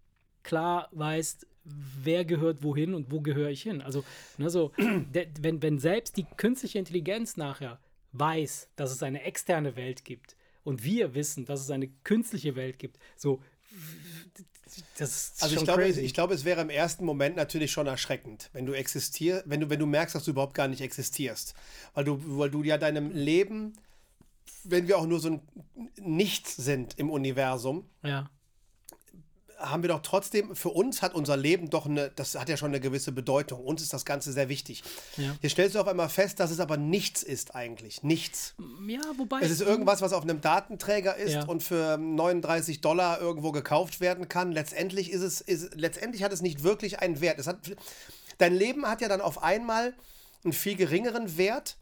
klar weißt, wer gehört wohin und wo gehöre ich hin. Also, ne, so, (clears throat) der, wenn, wenn selbst die künstliche Intelligenz nachher weiß, dass es eine externe Welt gibt und wir wissen, dass es eine künstliche Welt gibt, so, das ist Also ich schon glaube, crazy. ich glaube, es wäre im ersten Moment natürlich schon erschreckend, wenn du existierst, wenn du, wenn du merkst, dass du überhaupt gar nicht existierst. Weil du, weil du ja deinem Leben, wenn wir auch nur so ein Nichts sind im Universum, ja. Haben wir doch trotzdem, für uns hat unser Leben doch eine, das hat ja schon eine gewisse Bedeutung. Uns ist das Ganze sehr wichtig. Ja. Hier stellst du auf einmal fest, dass es aber nichts ist eigentlich. Nichts. Ja, wobei. Es ist irgendwas, was auf einem Datenträger ist Ja. und für 39 Dollar irgendwo gekauft werden kann. Letztendlich ist es, ist, letztendlich hat es nicht wirklich einen Wert. Es hat, dein Leben hat ja dann auf einmal einen viel geringeren Wert.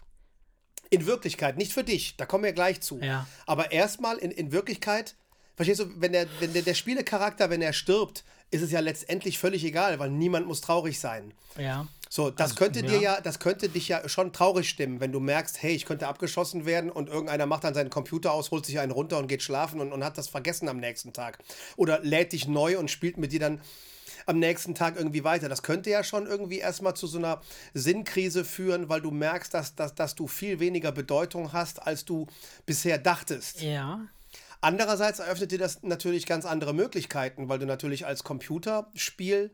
In Wirklichkeit, nicht für dich, da kommen wir gleich zu. Ja. Aber erstmal in, in Wirklichkeit, verstehst du, wenn der, wenn der, der Spielecharakter, wenn er stirbt, ist es ja letztendlich völlig egal, weil niemand muss traurig sein. Ja. So, das Also, könnte dir ja. ja, das könnte dich ja schon traurig stimmen, wenn du merkst, hey, ich könnte abgeschossen werden und irgendeiner macht dann seinen Computer aus, holt sich einen runter und geht schlafen und, und hat das vergessen am nächsten Tag. Oder lädt dich neu und spielt mit dir dann am nächsten Tag irgendwie weiter. Das könnte ja schon irgendwie erstmal zu so einer Sinnkrise führen, weil du merkst, dass, dass, dass du viel weniger Bedeutung hast, als du bisher dachtest. Ja. Andererseits eröffnet dir das natürlich ganz andere Möglichkeiten, weil du natürlich als Computerspiel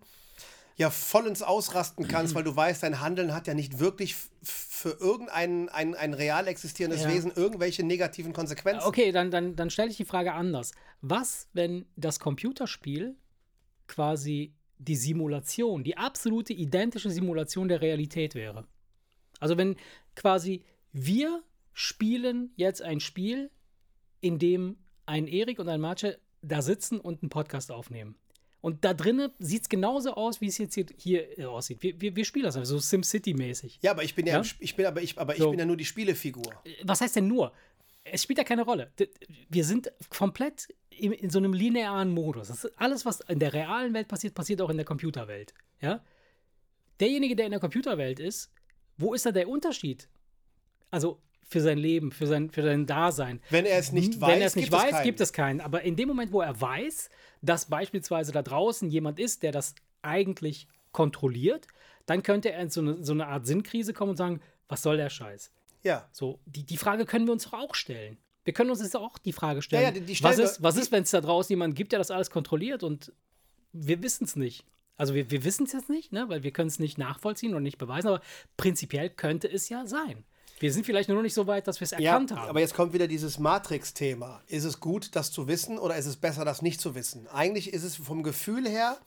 ja vollends ausrasten kannst, weil du weißt, dein Handeln hat ja nicht wirklich für irgendein ein, ein real existierendes Ja. Wesen irgendwelche negativen Konsequenzen. Okay, dann, dann, dann stelle ich die Frage anders. Was, wenn das Computerspiel quasi die Simulation, die absolute identische Simulation der Realität wäre? Also wenn quasi wir spielen jetzt ein Spiel, in dem ein Erik und ein Marce da sitzen und einen Podcast aufnehmen. Und da drinnen sieht es genauso aus, wie es jetzt hier, hier äh, aussieht. Wir, wir, wir spielen das einfach so SimCity-mäßig. Ja, aber ich bin ja, Ja? ich bin aber ich, aber ich So. bin ja nur die Spielefigur. was heißt denn nur? Es spielt ja keine Rolle. Wir sind komplett in, in so einem linearen Modus. Das ist alles, was in der realen Welt passiert, passiert auch in der Computerwelt. Ja? Derjenige, der in der Computerwelt ist, wo ist da der Unterschied? Also für sein Leben, für sein, für sein Dasein. Wenn er es nicht Wenn weiß, er es nicht gibt es weiß, keinen. gibt es keinen. Aber in dem Moment, wo er weiß, dass beispielsweise da draußen jemand ist, der das eigentlich kontrolliert, dann könnte er in so eine, so eine Art Sinnkrise kommen und sagen, was soll der Scheiß? Ja. So, die, die Frage können wir uns doch auch stellen. Wir können uns jetzt auch die Frage stellen, Ja, ja, die- die stellen was ist, was ist wenn es da draußen jemanden gibt, der das alles kontrolliert und wir wissen es nicht. Also wir, wir wissen es jetzt nicht, ne? weil wir können es nicht nachvollziehen und nicht beweisen, aber prinzipiell könnte es ja sein. Wir sind vielleicht nur noch nicht so weit, dass wir es Ja, erkannt haben. aber jetzt kommt wieder dieses Matrix-Thema. Ist es gut, das zu wissen oder ist es besser, das nicht zu wissen? Eigentlich ist es vom Gefühl her,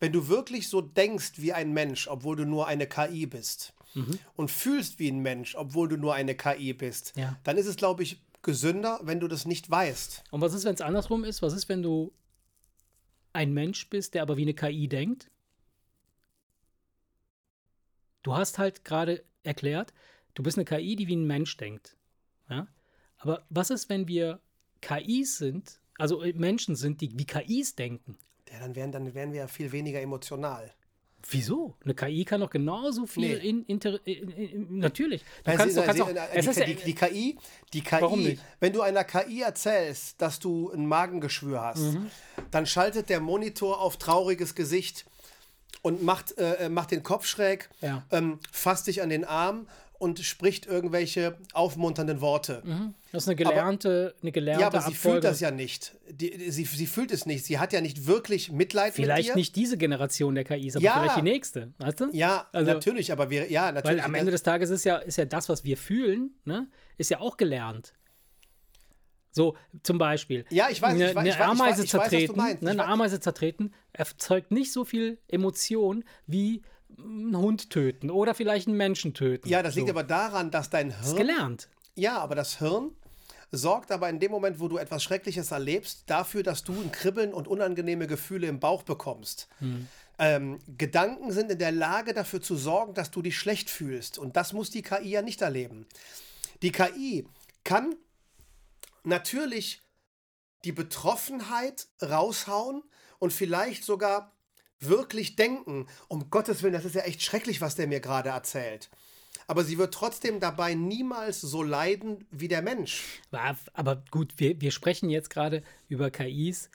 wenn du wirklich so denkst wie ein Mensch, obwohl du nur eine KI bist, Mhm. und fühlst wie ein Mensch, obwohl du nur eine KI bist, Ja. dann ist es, glaube ich, gesünder, wenn du das nicht weißt. Und was ist, wenn es andersrum ist? Was ist, wenn du ein Mensch bist, der aber wie eine KI denkt? Du hast halt gerade erklärt, du bist eine KI, die wie ein Mensch denkt. Ja? Aber was ist, wenn wir KIs sind, also äh, Menschen sind, die wie KIs denken? Ja, dann wären, dann wären wir ja viel weniger emotional. Wieso? Eine KI kann doch genauso viel Nee. in, inter, in, in, natürlich. Du Nein, kannst, sie- du kannst sie- auch, äh, es die, ist die, die KI, die Warum KI, nicht? wenn du einer KI erzählst, dass du ein Magengeschwür hast, Mhm. dann schaltet der Monitor auf trauriges Gesicht und macht, äh, äh, macht den Kopf schräg, Ja. ähm, fasst dich an den Arm und spricht irgendwelche aufmunternden Worte. das ist eine gelernte, eine gelernte Ja, aber sie Abfolge. fühlt das ja nicht. Die, die, sie, sie fühlt es nicht. Sie hat ja nicht wirklich Mitleid mit Vielleicht dir. nicht diese Generation der KIs, aber Ja. vielleicht die nächste. Weißt du? Ja, Also- natürlich, aber wir, ja, natürlich. Weil am Ende des Tages ist ja, ist ja das, was wir fühlen, ne, ist ja auch gelernt. So, zum Beispiel. Ja, ich weiß, eine, ich weiß, eine ich weiß, Ameise ich weiß, was du zertreten, meinst. ne, eine weiß- Ameise zertreten erzeugt nicht so viel Emotion wie einen Hund töten oder vielleicht einen Menschen töten. Ja, das liegt so. aber daran, dass dein Das ist Hirn. gelernt. Ja, aber das Hirn sorgt aber in dem Moment, wo du etwas Schreckliches erlebst, dafür, dass du ein Kribbeln und unangenehme Gefühle im Bauch bekommst. Ähm, Gedanken sind in der Lage dafür zu sorgen, dass du dich schlecht fühlst. Und das muss die KI ja nicht erleben. Die KI kann natürlich die Betroffenheit raushauen und vielleicht sogar wirklich denken, um Gottes Willen, das ist ja echt schrecklich, was der mir gerade erzählt. Aber sie wird trotzdem dabei niemals so leiden wie der Mensch. Aber- gut, wir, wir sprechen jetzt gerade über KIs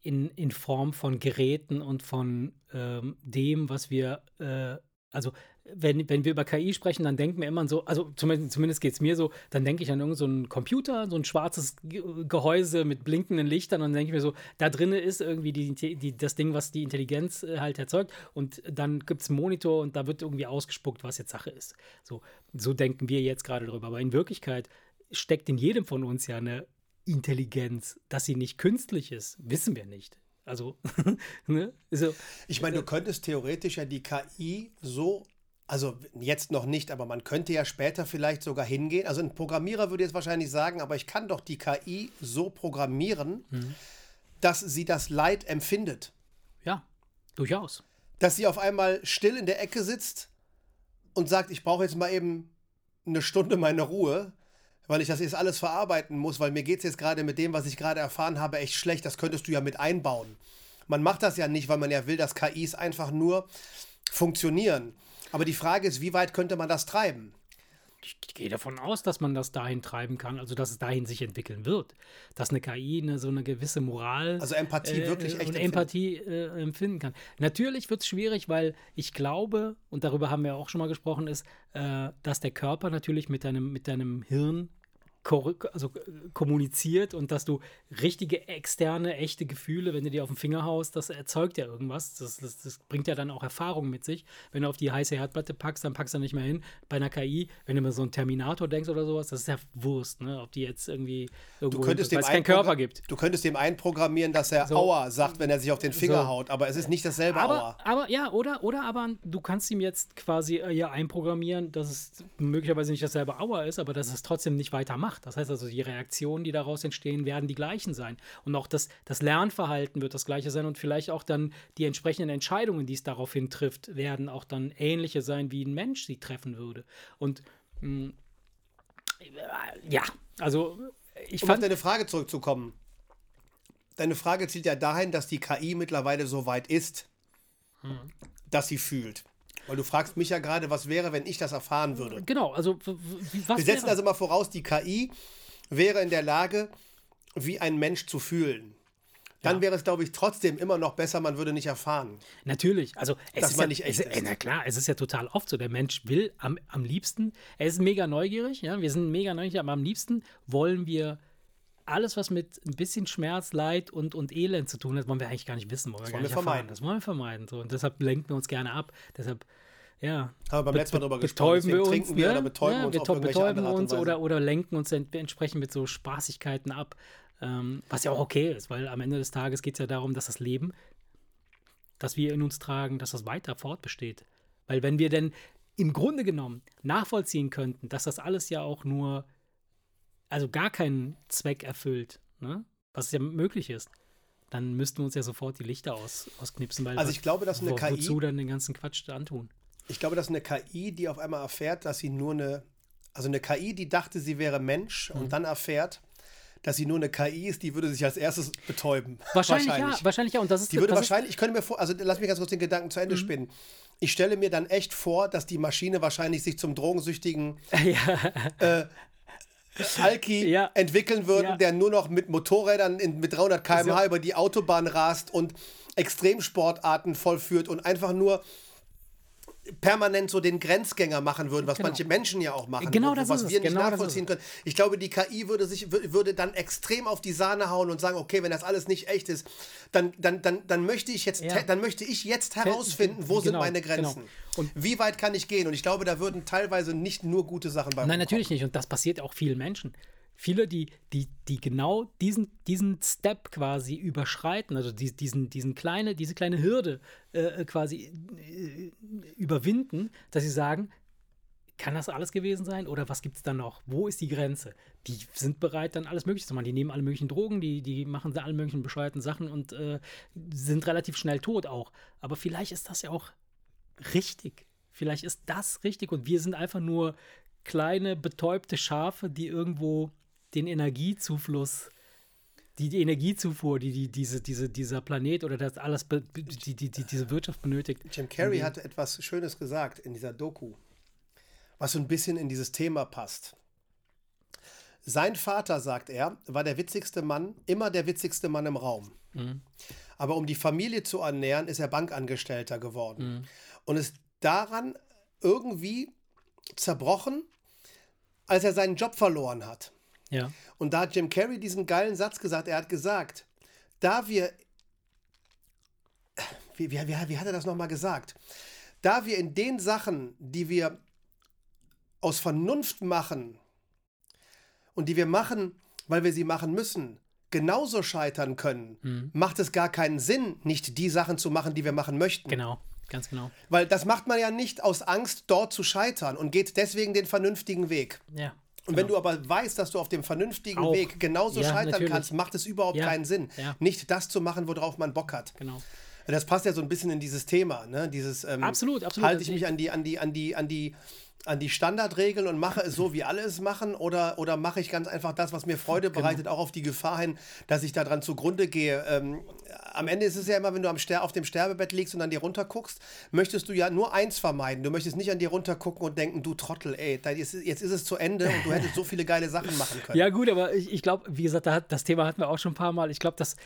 in, in Form von Geräten und von ähm, dem, was wir, äh, also wenn, wenn wir über KI sprechen, dann denken wir immer so, also zumindest, zumindest geht es mir so, dann denke ich an irgendeinen so einen Computer, so ein schwarzes Ge- Gehäuse mit blinkenden Lichtern und dann denke ich mir so, da drinnen ist irgendwie die, die, das Ding, was die Intelligenz äh, halt erzeugt und dann gibt es einen Monitor und da wird irgendwie ausgespuckt, was jetzt Sache ist. So, so denken wir jetzt gerade drüber. Aber in Wirklichkeit steckt in jedem von uns ja eine Intelligenz, dass sie nicht künstlich ist, wissen wir nicht. Also, (laughs) ne? So, Ich meine, du könntest theoretisch ja die KI so, also jetzt noch nicht, aber man könnte ja später vielleicht sogar hingehen. Also ein Programmierer würde jetzt wahrscheinlich sagen, aber ich kann doch die KI so programmieren, dass sie das Leid empfindet. ja, durchaus. Dass sie auf einmal still in der Ecke sitzt und sagt, ich brauche jetzt mal eben eine Stunde meine Ruhe, weil ich das jetzt alles verarbeiten muss, weil mir geht es jetzt gerade mit dem, was ich gerade erfahren habe, echt schlecht. Das könntest du ja mit einbauen. Man macht das ja nicht, weil man ja will, dass KIs einfach nur funktionieren. Aber die Frage ist, wie weit könnte man das treiben? Ich gehe davon aus, dass man das dahin treiben kann, also dass es dahin sich entwickeln wird. Dass eine KI eine, so eine gewisse Moral Also Empathie wirklich echt und empfinden. Empathie äh, empfinden kann. Natürlich wird es schwierig, weil ich glaube, und darüber haben wir auch schon mal gesprochen, ist, äh, dass der Körper natürlich mit deinem, mit deinem Hirn also, äh, kommuniziert und dass du richtige, externe, echte Gefühle, wenn du dir auf den Finger haust, das erzeugt ja irgendwas. Das, das, das bringt ja dann auch Erfahrung mit sich. Wenn du auf die heiße Herdplatte packst, dann packst du nicht mehr hin. Bei einer KI, wenn du mal so einen Terminator denkst oder sowas, das ist ja Wurst, ne? ob die jetzt irgendwie irgendwo, Du könntest dem es keinen einen Körper gibt. Du könntest dem einprogrammieren, dass er So. Aua sagt, wenn er sich auf den Finger So. haut, aber es ist nicht dasselbe Aber, Aua. aber ja, oder, oder aber du kannst ihm jetzt quasi äh, ja einprogrammieren, dass es möglicherweise nicht dasselbe Aua ist, aber dass es trotzdem nicht weiter macht. Das heißt also, die Reaktionen, die daraus entstehen, werden die gleichen sein. Und auch das, das Lernverhalten wird das gleiche sein und vielleicht auch dann die entsprechenden Entscheidungen, die es daraufhin trifft, werden auch dann ähnliche sein, wie ein Mensch sie treffen würde. Und mh, ja, also ich Um auf fand. deine Frage zurückzukommen. Deine Frage zielt ja dahin, dass die KI mittlerweile so weit ist, Hm. dass sie fühlt. Weil du fragst mich ja gerade, was wäre, wenn ich das erfahren würde. Genau, also was Wir setzen wäre- also mal voraus, die KI wäre in der Lage, wie ein Mensch zu fühlen. Dann Ja. wäre es, glaube ich, trotzdem immer noch besser, man würde nicht erfahren. Natürlich, also es Dass ist man ja, nicht echt es, ist. Na klar, es ist ja total oft so. Der Mensch will am, am liebsten, er ist mega neugierig, ja, wir sind mega neugierig, aber am liebsten wollen wir alles, was mit ein bisschen Schmerz, Leid und, und Elend zu tun hat, wollen wir eigentlich gar nicht wissen, wollen wir gar wollen wir erfahren. vermeiden. Das wollen wir vermeiden. So. Und deshalb lenken wir uns gerne ab. Deshalb, ja. Haben wir beim be- letzten Mal be- drüber gesprochen. betäuben wir uns, trinken wir ne? oder betäuben ja, uns wir auf betäuben uns oder, oder lenken uns ent entsprechend mit so Spaßigkeiten ab. Ähm, was ja auch okay ist, weil am Ende des Tages geht es ja darum, dass das Leben, das wir in uns tragen, dass das weiter fortbesteht. Weil wenn wir denn im Grunde genommen nachvollziehen könnten, dass das alles ja auch nur, also gar keinen Zweck erfüllt, ne? was ja möglich ist, dann müssten wir uns ja sofort die Lichter aus, ausknipsen. Weil Also ich glaube, dass eine wo, KI Wozu dann den ganzen Quatsch antun? Ich glaube, dass eine KI, die auf einmal erfährt, dass sie nur eine, also eine KI, die dachte, sie wäre Mensch Mhm. und dann erfährt, dass sie nur eine KI ist, die würde sich als erstes betäuben. Wahrscheinlich, ja, wahrscheinlich ja. Und das ist Die würde wahrscheinlich, ich könnte mir vor, also lass mich ganz kurz den Gedanken zu Mhm. Ende spinnen. Ich stelle mir dann echt vor, dass die Maschine wahrscheinlich sich zum drogensüchtigen (laughs) ja, Alki Ja. entwickeln würde, Ja. der nur noch mit Motorrädern in, mit 300 km/h So. über die Autobahn rast und Extremsportarten vollführt und einfach nur permanent so den Grenzgänger machen würden, was Genau. manche Menschen ja auch machen, Genau wo- das was wir nicht genau nachvollziehen können. Ich glaube, die KI würde sich wür- würde dann extrem auf die Sahne hauen und sagen, okay, wenn das alles nicht echt ist, dann, dann, dann, dann möchte ich jetzt Ja. dann möchte ich jetzt herausfinden, wo sind genau, meine genau. Grenzen. Und- Wie weit kann ich gehen? Und ich glaube, da würden teilweise nicht nur gute Sachen bei Nein, natürlich nicht. Und das passiert auch vielen Menschen. Viele, die, die, die genau diesen, diesen Step quasi überschreiten, also die, diesen, diesen kleine, diese kleine Hürde äh, quasi äh, überwinden, dass sie sagen, kann das alles gewesen sein oder was gibt es da noch? Wo ist die Grenze? Die sind bereit, dann alles Mögliche zu machen. Die nehmen alle möglichen Drogen, die, die machen da alle möglichen bescheuerten Sachen und äh, sind relativ schnell tot auch. Aber vielleicht ist das ja auch richtig. Vielleicht ist das richtig und wir sind einfach nur kleine betäubte Schafe, die irgendwo den Energiezufluss die, die Energiezufuhr, die, die diese, diese, dieser Planet oder das alles, die, die, die, diese Wirtschaft benötigt. Jim Carrey hat etwas Schönes gesagt in dieser Doku, was so ein bisschen in dieses Thema passt. Sein Vater, sagt er, war der witzigste Mann, immer der witzigste Mann im Raum. Mhm. Aber um die Familie zu ernähren, ist er Bankangestellter geworden. Mhm. Und ist daran irgendwie zerbrochen, als er seinen Job verloren hat. Ja. Und da hat Jim Carrey diesen geilen Satz gesagt. Er hat gesagt, da wir. Wie, wie, wie, wie hat er das nochmal gesagt? Da wir in den Sachen, die wir aus Vernunft machen und die wir machen, weil wir sie machen müssen, genauso scheitern können, mhm. macht es gar keinen Sinn, nicht die Sachen zu machen, die wir machen möchten. Genau. Ganz genau. Weil das macht man ja nicht aus Angst, dort zu scheitern und geht deswegen den vernünftigen Weg. Ja. Und wenn genau. du aber weißt, dass du auf dem vernünftigen Auch. Weg genauso ja, scheitern natürlich. kannst, macht es überhaupt ja. keinen Sinn, ja. nicht das zu machen, worauf man Bock hat. Genau. Das passt ja so ein bisschen in dieses Thema, ne? Dieses ähm, absolut, absolut. Halte ich mich an die, an die, an die, an die an die Standardregeln und mache es so, wie alle es machen? Oder, oder mache ich ganz einfach das, was mir Freude genau. bereitet, genau. auch auf die Gefahr hin, dass ich daran zugrunde gehe? Ähm, am Ende ist es ja immer, wenn du am Ster auf dem Sterbebett liegst und an dir runterguckst, möchtest du ja nur eins vermeiden. Du möchtest nicht an dir runtergucken und denken, du Trottel, ey, jetzt ist es zu Ende und du hättest so (laughs) viele geile Sachen machen können. Ja, gut, aber ich, ich glaube, wie gesagt, das Thema hatten wir auch schon ein paar Mal. Ich glaube, dass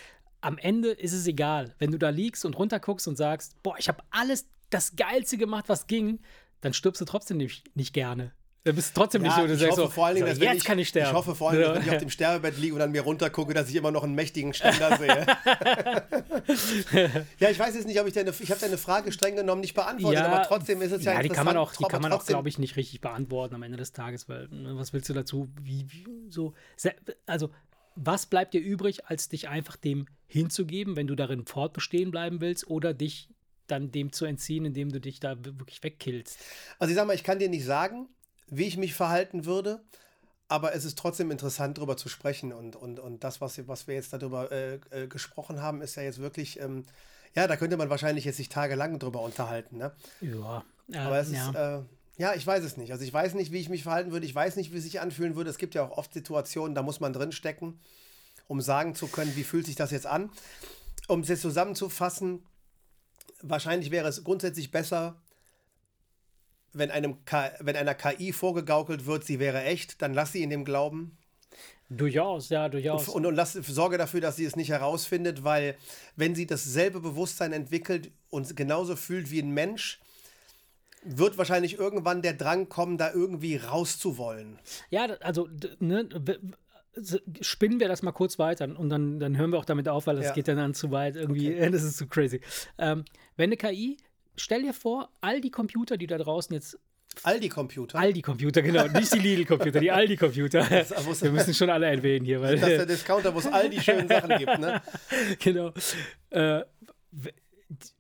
am Ende ist es egal, wenn du da liegst und runterguckst und sagst, boah, ich habe alles das Geilste gemacht, was ging, dann stirbst du trotzdem nicht, nicht gerne. Dann bist du trotzdem ja, nicht so, du ich hoffe so, vor allen Dingen, so, jetzt ich, kann ich sterben. Ich hoffe vor allem, ja. wenn ich auf (laughs) dem Sterbebett liege und dann mir runtergucke, dass ich immer noch einen mächtigen Ständer sehe. (laughs) ja, ich weiß jetzt nicht, ob ich deine, ich habe deine Frage streng genommen nicht beantwortet, ja, aber trotzdem ist es ja, ja die kann man auch, die kann man auch, glaube ich, nicht richtig beantworten am Ende des Tages, weil ne, was willst du dazu? Wie, wie so, also was bleibt dir übrig, als dich einfach dem hinzugeben, wenn du darin fortbestehen bleiben willst oder dich dann dem zu entziehen, indem du dich da wirklich wegkillst. Also ich sag mal, ich kann dir nicht sagen, wie ich mich verhalten würde, aber es ist trotzdem interessant, darüber zu sprechen. Und, und, und das, was, was wir jetzt darüber äh, äh, gesprochen haben, ist ja jetzt wirklich, ähm, ja, da könnte man wahrscheinlich jetzt sich tagelang drüber unterhalten. Ne? Ja. Äh, aber es ja. ist, äh, ja, ich weiß es nicht. Also ich weiß nicht, wie ich mich verhalten würde. Ich weiß nicht, wie es sich anfühlen würde. Es gibt ja auch oft Situationen, da muss man drinstecken, um sagen zu können, wie fühlt sich das jetzt an. Um es jetzt zusammenzufassen, wahrscheinlich wäre es grundsätzlich besser, wenn, einem K wenn einer KI vorgegaukelt wird, sie wäre echt, dann lass sie in dem Glauben. Durchaus, ja, durchaus. Und, und, lass, sorge dafür, dass sie es nicht herausfindet, weil wenn sie dasselbe Bewusstsein entwickelt und genauso fühlt wie ein Mensch, wird wahrscheinlich irgendwann der Drang kommen, da irgendwie rauszuwollen. Ja, also ne, spinnen wir das mal kurz weiter und dann, dann hören wir auch damit auf, weil das ja. geht dann, dann zu weit. Irgendwie, okay. (laughs) das ist zu crazy. Ähm, wenn eine KI, stell dir vor, all die Computer, die da draußen jetzt Aldi-Computer. Aldi-Computer, genau. Nicht die Lidl-Computer, die Aldi-Computer. (laughs) Wir müssen schon alle erwähnen hier. Weil, das ist der Discounter, wo es all die schönen Sachen gibt, ne? (laughs) Genau. Äh,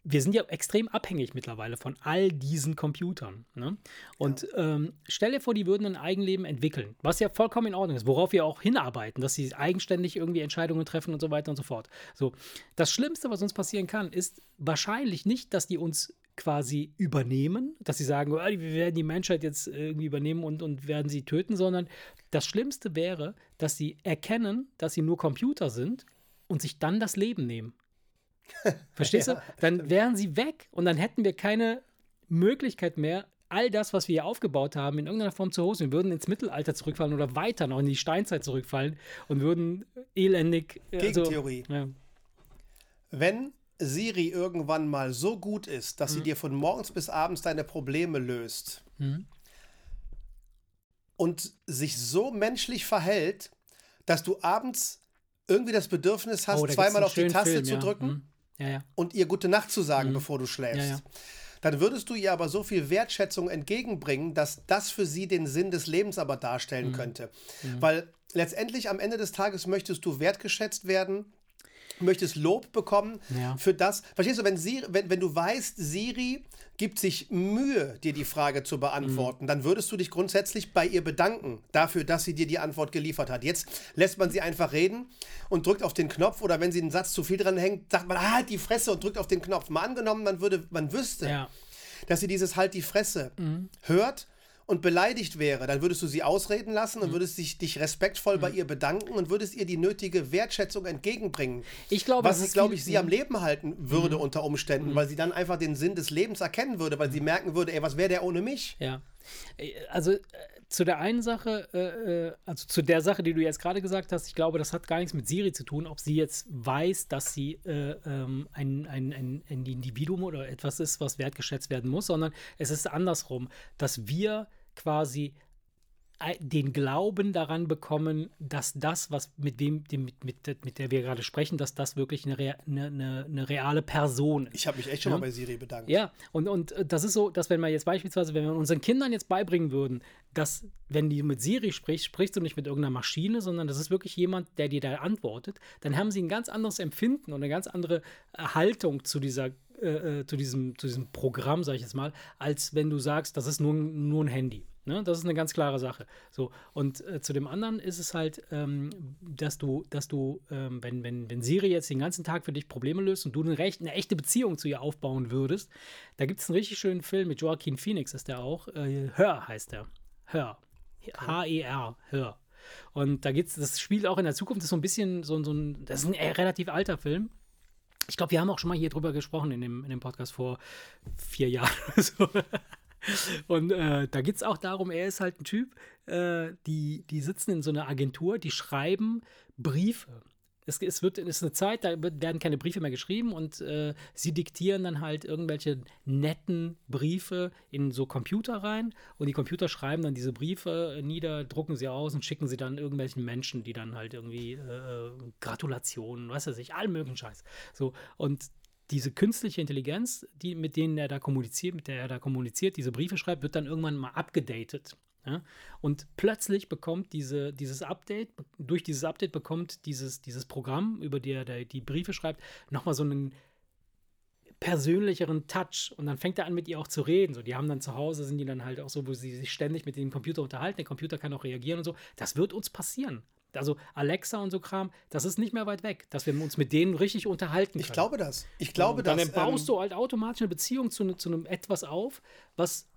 wir sind ja extrem abhängig mittlerweile von all diesen Computern. Ne? Und ja. ähm, stell dir vor, die würden ein Eigenleben entwickeln, was ja vollkommen in Ordnung ist, worauf wir auch hinarbeiten, dass sie eigenständig irgendwie Entscheidungen treffen und so weiter und so fort. So, das Schlimmste, was uns passieren kann, ist wahrscheinlich nicht, dass die uns quasi übernehmen, dass sie sagen, oh, wir werden die Menschheit jetzt irgendwie übernehmen und, und werden sie töten, sondern das Schlimmste wäre, dass sie erkennen, dass sie nur Computer sind und sich dann das Leben nehmen. Verstehst ja, du? Dann wären sie weg und dann hätten wir keine Möglichkeit mehr, all das, was wir hier aufgebaut haben, in irgendeiner Form zu hosten. Wir würden ins Mittelalter zurückfallen oder weiter noch in die Steinzeit zurückfallen und würden elendig. Also, Gegentheorie. Ja. Wenn Siri irgendwann mal so gut ist, dass mhm. sie dir von morgens bis abends deine Probleme löst mhm. und sich so menschlich verhält, dass du abends irgendwie das Bedürfnis hast, oh, zweimal auf die Taste Film, zu drücken. Mhm ja, ja. und ihr gute Nacht zu sagen, mhm. befor du schläfst. Ja, dann würdest du ihr aber so viel Wertschätzung entgegenbringen, dass das für sie den Sinn des Lebens aber darstellen könnte. Weil letztendlich am Ende des Tages möchtest du wertgeschätzt werden, möchtest Lob bekommen für das. Verstehst du, wenn, Siri, wenn, wenn du weißt, Siri gibt sich Mühe, dir die Frage zu beantworten, dann würdest du dich grundsätzlich bei ihr bedanken dafür, dass sie dir die Antwort geliefert hat. Jetzt lässt man sie einfach reden und drückt auf den Knopf oder wenn sie einen Satz zu viel dran hängt, sagt man, "Ah, halt die Fresse und drückt auf den Knopf. Mal angenommen, man würde, man wüsste, Ja. dass sie dieses Halt die Fresse hört und beleidigt wäre, dann würdest du sie ausreden lassen und würdest dich, dich respektvoll bei ihr bedanken und würdest ihr die nötige Wertschätzung entgegenbringen. Ich glaube, was glaube ich, sie am Leben halten würde unter Umständen, weil sie dann einfach den Sinn des Lebens erkennen würde, weil sie merken würde, ey, was wäre der ohne mich? Ja. Äh, Also äh, zu der einen Sache, äh, äh, also zu der Sache, die du jetzt gerade gesagt hast, ich glaube, das hat gar nichts mit Siri zu tun, ob sie jetzt weiß, dass sie äh, ähm, ein, ein, ein, ein Individuum oder etwas ist, was wertgeschätzt werden muss, sondern es ist andersrum, dass wir quasi ei- den Glauben daran bekommen, dass das, was mit wem, dem, mit, mit, mit der wir gerade sprechen, dass das wirklich eine, rea- eine, eine, eine reale Person ist. Ich habe mich echt schon mal bei Siri bedankt. Ja, und, und äh, das ist so, dass wenn wir jetzt beispielsweise, wenn wir unseren Kindern jetzt beibringen würden, dass, wenn die mit Siri sprichst, sprichst du nicht mit irgendeiner Maschine, sondern das ist wirklich jemand, der dir da antwortet, dann haben sie ein ganz anderes Empfinden und eine ganz andere äh, Haltung zu dieser äh, äh, zu, diesem, zu diesem Programm, sag ich jetzt mal, als wenn du sagst, das ist nur, nur ein Handy. Ne? Das ist eine ganz klare Sache. So, und äh, zu dem anderen ist es halt, ähm, dass du, dass du, ähm, wenn, wenn, wenn Siri jetzt den ganzen Tag für dich Probleme löst und du eine, recht, eine echte Beziehung zu ihr aufbauen würdest, da gibt es einen richtig schönen Film mit Joaquin Phoenix, ist der auch. Äh, Hör heißt der. Hör. H-E-R. Hör. Und da geht's, das spielt auch in der Zukunft, das ist so ein bisschen so, so ein, das ist ein äh, relativ alter Film. Ich glaube, wir haben auch schon mal hier drüber gesprochen in dem, in dem Podcast vor vier Jahren. (laughs) Und äh, da geht es auch darum, er ist halt ein Typ, äh, die, die sitzen in so einer Agentur, die schreiben Briefe. Es, es wird, es ist eine Zeit, da werden keine Briefe mehr geschrieben und äh, sie diktieren dann halt irgendwelche netten Briefe in so Computer rein und die Computer schreiben dann diese Briefe nieder, drucken sie aus und schicken sie dann irgendwelchen Menschen, die dann halt irgendwie äh, Gratulationen, was weiß ich, allen möglichen Scheiß. So, und diese künstliche Intelligenz, die, mit denen er da kommuniziert, mit der er da kommuniziert, diese Briefe schreibt, wird dann irgendwann mal abgedatet. Ja? Und plötzlich bekommt diese, dieses Update, durch dieses Update bekommt dieses, dieses Programm, über die er die Briefe schreibt, nochmal so einen persönlicheren Touch und dann fängt er an, mit ihr auch zu reden. So, die haben dann zu Hause, sind die dann halt auch so, wo sie sich ständig mit dem Computer unterhalten. Der Computer kann auch reagieren und so. Das wird uns passieren. Also Alexa und so Kram, das ist nicht mehr weit weg, dass wir uns mit denen richtig unterhalten können. Ich glaube das. Ich glaube und dann das. baust ähm, du halt automatisch eine Beziehung zu, ne- zu einem etwas auf, was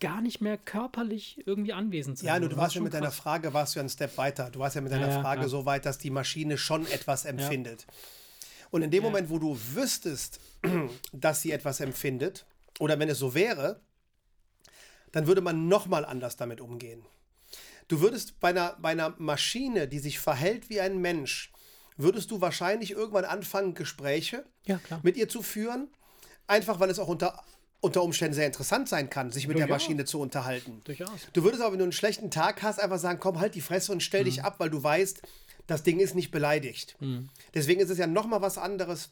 gar nicht mehr körperlich irgendwie anwesend sein Ja, nur du warst ja mit deiner krass. Frage, warst du ja einen Step weiter. Du warst ja mit deiner Ja, ja, Frage klar. so weit, dass die Maschine schon etwas empfindet. Und in dem Moment, wo du wüsstest, (clears throat) dass sie etwas empfindet, oder wenn es so wäre, dann würde man nochmal anders damit umgehen. Du würdest bei einer, bei einer Maschine, die sich verhält wie ein Mensch, würdest du wahrscheinlich irgendwann anfangen, Gespräche Ja, mit ihr zu führen, einfach weil es auch unter, unter Umständen sehr interessant sein kann, sich mit der Durchaus. Maschine zu unterhalten. Durchaus. Du würdest aber, wenn du einen schlechten Tag hast, einfach sagen, komm, halt die Fresse und stell Mhm. dich ab, weil du weißt, das Ding ist nicht beleidigt. Deswegen ist es ja nochmal was anderes,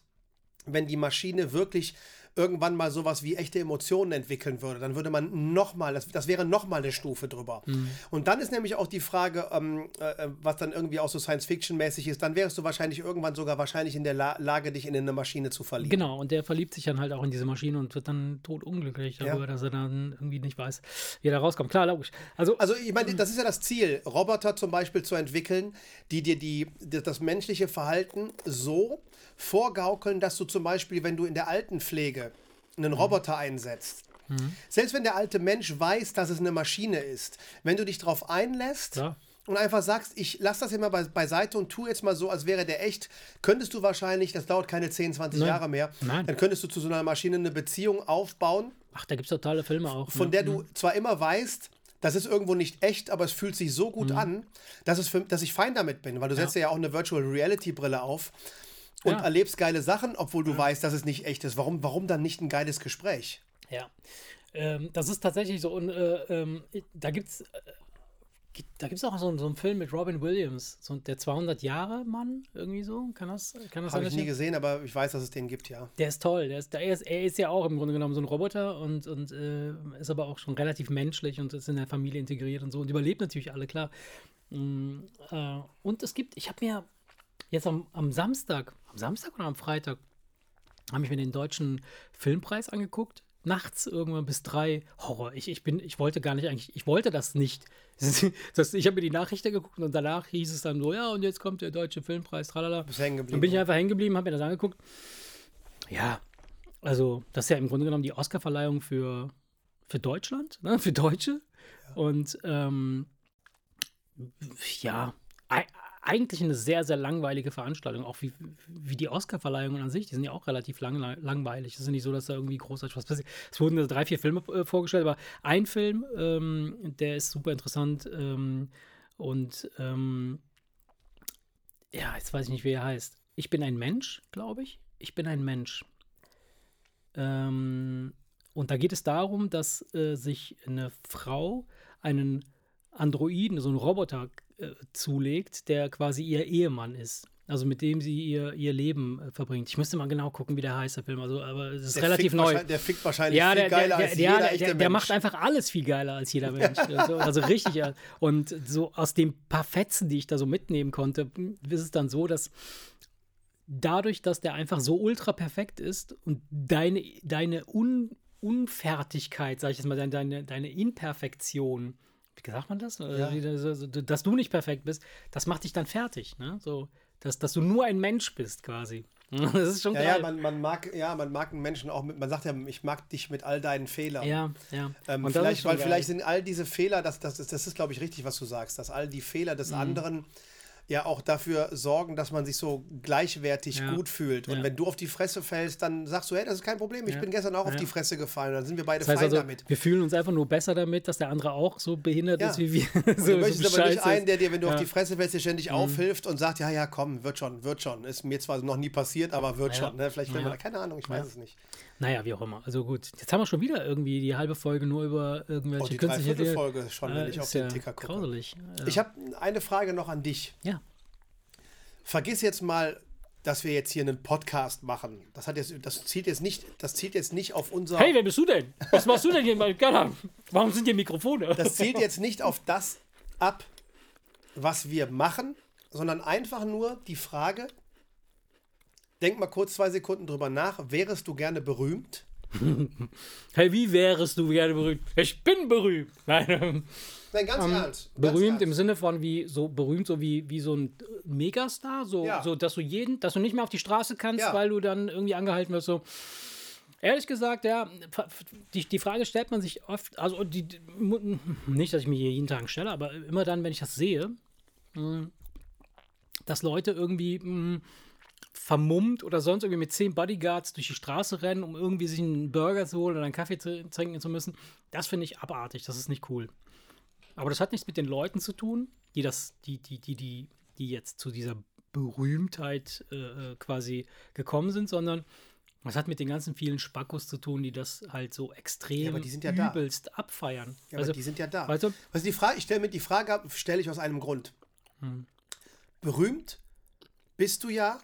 wenn die Maschine wirklich irgendwann mal sowas wie echte Emotionen entwickeln würde. Dann würde man nochmal, das, das wäre nochmal eine Stufe drüber. Mhm. Und dann ist nämlich auch die Frage, ähm, äh, was dann irgendwie auch so Science-Fiction-mäßig ist, dann wärst du wahrscheinlich irgendwann sogar wahrscheinlich in der La Lage, dich in eine Maschine zu verlieben. Genau, und der verliebt sich dann halt auch in diese Maschine und wird dann totunglücklich darüber, Ja. dass er dann irgendwie nicht weiß, wie er da rauskommt. Klar, logisch. Also, Also ich meine, das ist ja das Ziel, Roboter zum Beispiel zu entwickeln, die dir die, die, das menschliche Verhalten so vorgaukeln, dass du zum Beispiel, wenn du in der Altenpflege einen Roboter einsetzt, selbst wenn der alte Mensch weiß, dass es eine Maschine ist, wenn du dich darauf einlässt Klar. und einfach sagst, ich lass das immer bei, beiseite und tu jetzt mal so, als wäre der echt, könntest du wahrscheinlich, das dauert keine 10, 20 Nein. Jahre mehr, Nein. dann könntest du zu so einer Maschine eine Beziehung aufbauen, ach, da gibt es totale Filme auch. von ne? der du zwar immer weißt, das ist irgendwo nicht echt, aber es fühlt sich so gut an, dass, es für, dass ich fein damit bin, weil du setzt dir ja auch eine Virtual Reality Brille auf und Ja. erlebst geile Sachen, obwohl du weißt, dass es nicht echt ist. Warum, warum dann nicht ein geiles Gespräch? Ja, ähm, das ist tatsächlich so. Und äh, ähm, da gibt es Da gibt es auch so, einen- so einen Film mit Robin Williams, so der 200 Jahre Mann, irgendwie so. Kann das, kann das Habe ich nie gesehen, aber ich weiß, dass es den gibt, ja. Der ist toll. Der ist, der ist, er ist ja auch im Grunde genommen so ein Roboter und, und äh, ist aber auch schon relativ menschlich und ist in der Familie integriert und so und überlebt natürlich alle, klar. Mm, äh, und es gibt, ich habe mir jetzt am, am Samstag, am Samstag oder am Freitag, habe ich mir den deutschen Filmpreis angeguckt. Nachts irgendwann bis drei. Horror. Ich, ich bin, ich wollte gar nicht eigentlich, ich wollte das nicht. (laughs) Das, ich habe mir die Nachrichten geguckt und danach hieß es dann so, ja, und jetzt kommt der deutsche Filmpreis, tralala. Bist hängen Dann geblieben. bin ich einfach hängen geblieben, habe mir das angeguckt. Ja, also das ist ja im Grunde genommen die Oscarverleihung für, für Deutschland, ne? für Deutsche. Und ähm, ja, eigentlich eine sehr, sehr langweilige Veranstaltung, auch wie, wie die Oscarverleihungen an sich, die sind ja auch relativ lang, langweilig. Es ist nicht so, dass da irgendwie großartig was passiert. Es wurden drei, vier Filme äh, vorgestellt, aber ein Film, ähm, der ist super interessant ähm, und ähm, ja, jetzt weiß ich nicht, wie er heißt. Ich bin ein Mensch, glaube ich. Ich bin ein Mensch. Ähm, und da geht es darum, dass äh, sich eine Frau einen Androiden, so einen Roboter äh, zulegt, der quasi ihr Ehemann ist. Also mit dem sie ihr, ihr Leben äh, verbringt. Ich müsste mal genau gucken, wie der heißt, der Film. Also, aber es ist Der relativ neu. Der fickt wahrscheinlich Ja, viel der, der, geiler der, als der, jeder der, echte der, Mensch. macht einfach alles viel geiler als jeder (laughs) Mensch. Also, also richtig. Und so aus den paar Fetzen, die ich da so mitnehmen konnte, ist es dann so, dass dadurch, dass der einfach so ultra perfekt ist und deine, deine Un, Unfertigkeit, sag ich jetzt mal, deine, deine Imperfektion, wie sagt man das? Ja. So- so- Dass du nicht perfekt bist, das macht dich dann fertig. Ne? So, dass, dass du nur ein Mensch bist quasi. (laughs) Das ist schon Ja, geil. ja, man, man mag, ja, man mag einen Menschen auch mit, man sagt ja, ich mag dich mit all deinen Fehlern. ja, ja. Ähm, das vielleicht, weil geil. vielleicht sind all diese Fehler, das, das, ist- das ist, glaube ich, richtig, was du sagst, dass all die Fehler Mhm. des anderen ja auch dafür sorgen, dass man sich so gleichwertig Ja. gut fühlt. Und Ja. wenn du auf die Fresse fällst, dann sagst du, hey, das ist kein Problem, ich bin gestern auch auf die Fresse gefallen. Dann sind wir beide Das heißt fein also, damit. wir fühlen uns einfach nur besser damit, dass der andere auch so behindert ist wie wir. (laughs) So, du möchtest so aber nicht einen, der dir, wenn du auf. Mhm. die Fresse fällst, dir ständig aufhilft und sagt, ja, ja, komm, wird schon, wird schon. Ist mir zwar noch nie passiert, aber wird schon. Ne? Vielleicht will man, keine Ahnung, ich weiß es nicht. Naja, wie auch immer. Also gut, jetzt haben wir schon wieder irgendwie die halbe Folge nur über irgendwelche Oh, die künstliche Dinge. Dreiviertelfolge schon, wenn Äh, ich auf den ja Ticker gucke. Grauselig. Ja. Ich habe eine Frage noch an dich. ja. Vergiss jetzt mal, dass wir jetzt hier einen Podcast machen. Das hat jetzt, das zielt jetzt nicht, das zielt jetzt nicht auf unser, Hey, wer bist du denn? Was machst du denn hier? Warum sind hier Mikrofone? das zielt jetzt nicht auf das ab, was wir machen, sondern einfach nur die Frage. Denk mal kurz zwei Sekunden drüber nach. Wärest du gerne berühmt? (laughs) Hey, wie wärest du gerne berühmt? Ich bin berühmt. (laughs) Nein, ähm, Nein, ganz ernst. Ganz berühmt im ernst. Sinne von wie so berühmt so wie, wie so ein Megastar, so, Ja. so dass du jeden, dass du nicht mehr auf die Straße kannst, Ja. weil du dann irgendwie angehalten wirst. So. Ehrlich gesagt, ja, die, die Frage stellt man sich oft, also die, nicht, dass ich mir hier jeden Tag stelle, aber immer dann, wenn ich das sehe, mh, dass Leute irgendwie mh, vermummt oder sonst irgendwie mit zehn Bodyguards durch die Straße rennen, um irgendwie sich einen Burger zu holen oder einen Kaffee trinken zu müssen, das finde ich abartig, das ist nicht cool. Aber das hat nichts mit den Leuten zu tun, die das, die, die, die, die, die jetzt zu dieser Berühmtheit äh, äh, quasi gekommen sind, sondern das hat mit den ganzen vielen Spackos zu tun, die das halt so extrem aber die sind ja da. übelst abfeiern. Ja, also, die sind ja da. weißt du, Was die Frage, ich stelle mir die Frage, stelle ich aus einem Grund. Hm. Berühmt bist du ja,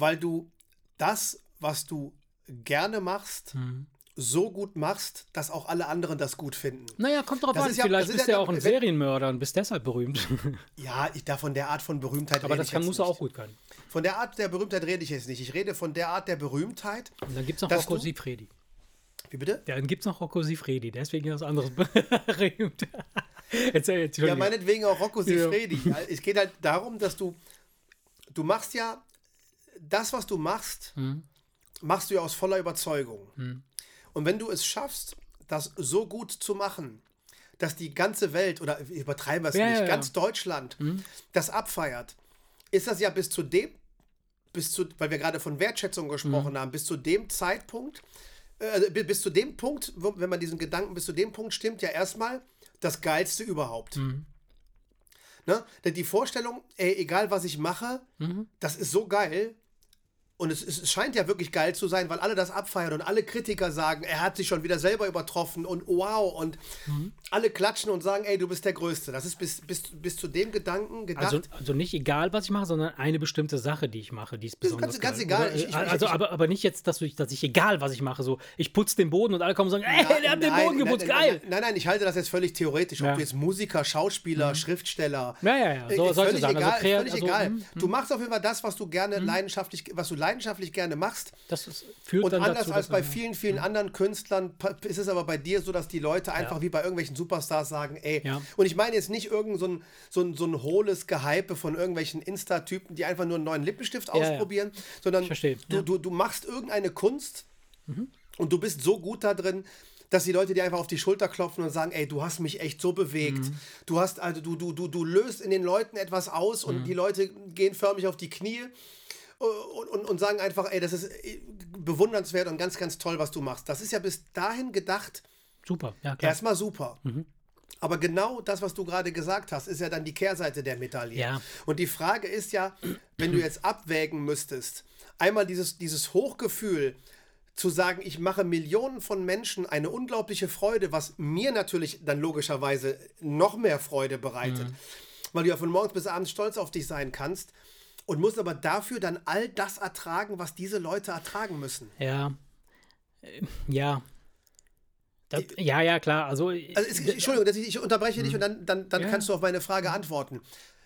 weil du das, was du gerne machst, Hm. so gut machst, dass auch alle anderen das gut finden. naja, kommt drauf Das an. ist ja- Vielleicht das ist bist ja du ja auch ein wenn- Serienmörder und bist deshalb berühmt. (laughs) Ja, ich, da von der Art von Berühmtheit Aber rede das ich kann, muss er auch gut können. Von der Art der Berühmtheit rede ich jetzt nicht. Ich rede von der Art der Berühmtheit. Und dann gibt es noch Rocco du- Sifredi. Wie bitte? Dann gibt es noch Rocco Sifredi, deswegen was anderes (laughs) berühmt. Erzähl jetzt, Ja, meinetwegen auch Rocco Ja. Sifredi. Ja, Es geht halt darum, dass du, du machst ja, das, was du machst, Hm. machst du ja aus voller Überzeugung. Und wenn du es schaffst, das so gut zu machen, dass die ganze Welt, oder übertreiben wir es Ja, nicht, ja, ja. ganz Deutschland das abfeiert, ist das ja bis zu dem, bis zu, weil wir gerade von Wertschätzung gesprochen haben, bis zu dem Zeitpunkt, äh, bi- bis zu dem Punkt, wenn man diesen Gedanken bis zu dem Punkt stimmt, ja erstmal das Geilste überhaupt. Ne? Denn die Vorstellung, ey, egal was ich mache, das ist so geil, und es, es scheint ja wirklich geil zu sein, weil alle das abfeiern und alle Kritiker sagen, er hat sich schon wieder selber übertroffen und wow. Und Mhm. alle klatschen und sagen, ey, du bist der Größte. Das ist bis, bis, bis zu dem Gedanken gedacht. Also, also nicht egal, was ich mache, sondern eine bestimmte Sache, die ich mache, die ist ganz- besonders ganz geil. egal. Oder, Ich- ich- also, ich- aber, aber nicht jetzt, dass ich, dass ich egal, was ich mache. So, ich putze den Boden und alle kommen und sagen, ey, der hat den Nein, Boden nein, geputzt, nein, geil. Nein, nein, nein, ich halte das jetzt völlig theoretisch. Ob Ja. Mhm. du jetzt Musiker, Schauspieler, Schriftsteller. Ja, ja, ja, so äh, völlig Sachen. Also egal. kreat- völlig also, egal. mhm, Du machst auf jeden Fall das, was du gerne leidenschaftlich, was du leidenschaftlich gerne machst. Das führt Und dann anders dazu, als bei man- vielen, vielen anderen Künstlern ist es aber bei dir so, dass die Leute einfach wie bei irgendwelchen Superstars sagen, ey, Ja. und ich meine jetzt nicht irgend so ein, so ein, so ein hohles Gehype von irgendwelchen Insta-Typen, die einfach nur einen neuen Lippenstift Ja, ja. ausprobieren, sondern du, ja. du, du machst irgendeine Kunst und du bist so gut da drin, dass die Leute dir einfach auf die Schulter klopfen und sagen, ey, du hast mich echt so bewegt. Mhm. Du hast also du du du du löst in den Leuten etwas aus Mhm. und die Leute gehen förmlich auf die Knie und, und, und sagen einfach, ey, das ist äh, bewundernswert und ganz, ganz toll, was du machst. Das ist ja bis dahin gedacht, Super, ja, klar. erstmal super. Mhm. Aber genau das, was du gerade gesagt hast, ist ja dann die Kehrseite der Medaille. Ja. Und die Frage ist ja, wenn du jetzt abwägen müsstest, einmal dieses, dieses Hochgefühl, zu sagen, ich mache Millionen von Menschen eine unglaubliche Freude, was mir natürlich dann logischerweise noch mehr Freude bereitet, weil du ja von morgens bis abends stolz auf dich sein kannst und musst aber dafür dann all das ertragen, was diese Leute ertragen müssen. Ja. Äh, Ja. Das, ja, ja, klar. Also, Also es, Entschuldigung, dass ich, ich unterbreche dich und dann, dann, dann Ja. kannst du auf meine Frage antworten.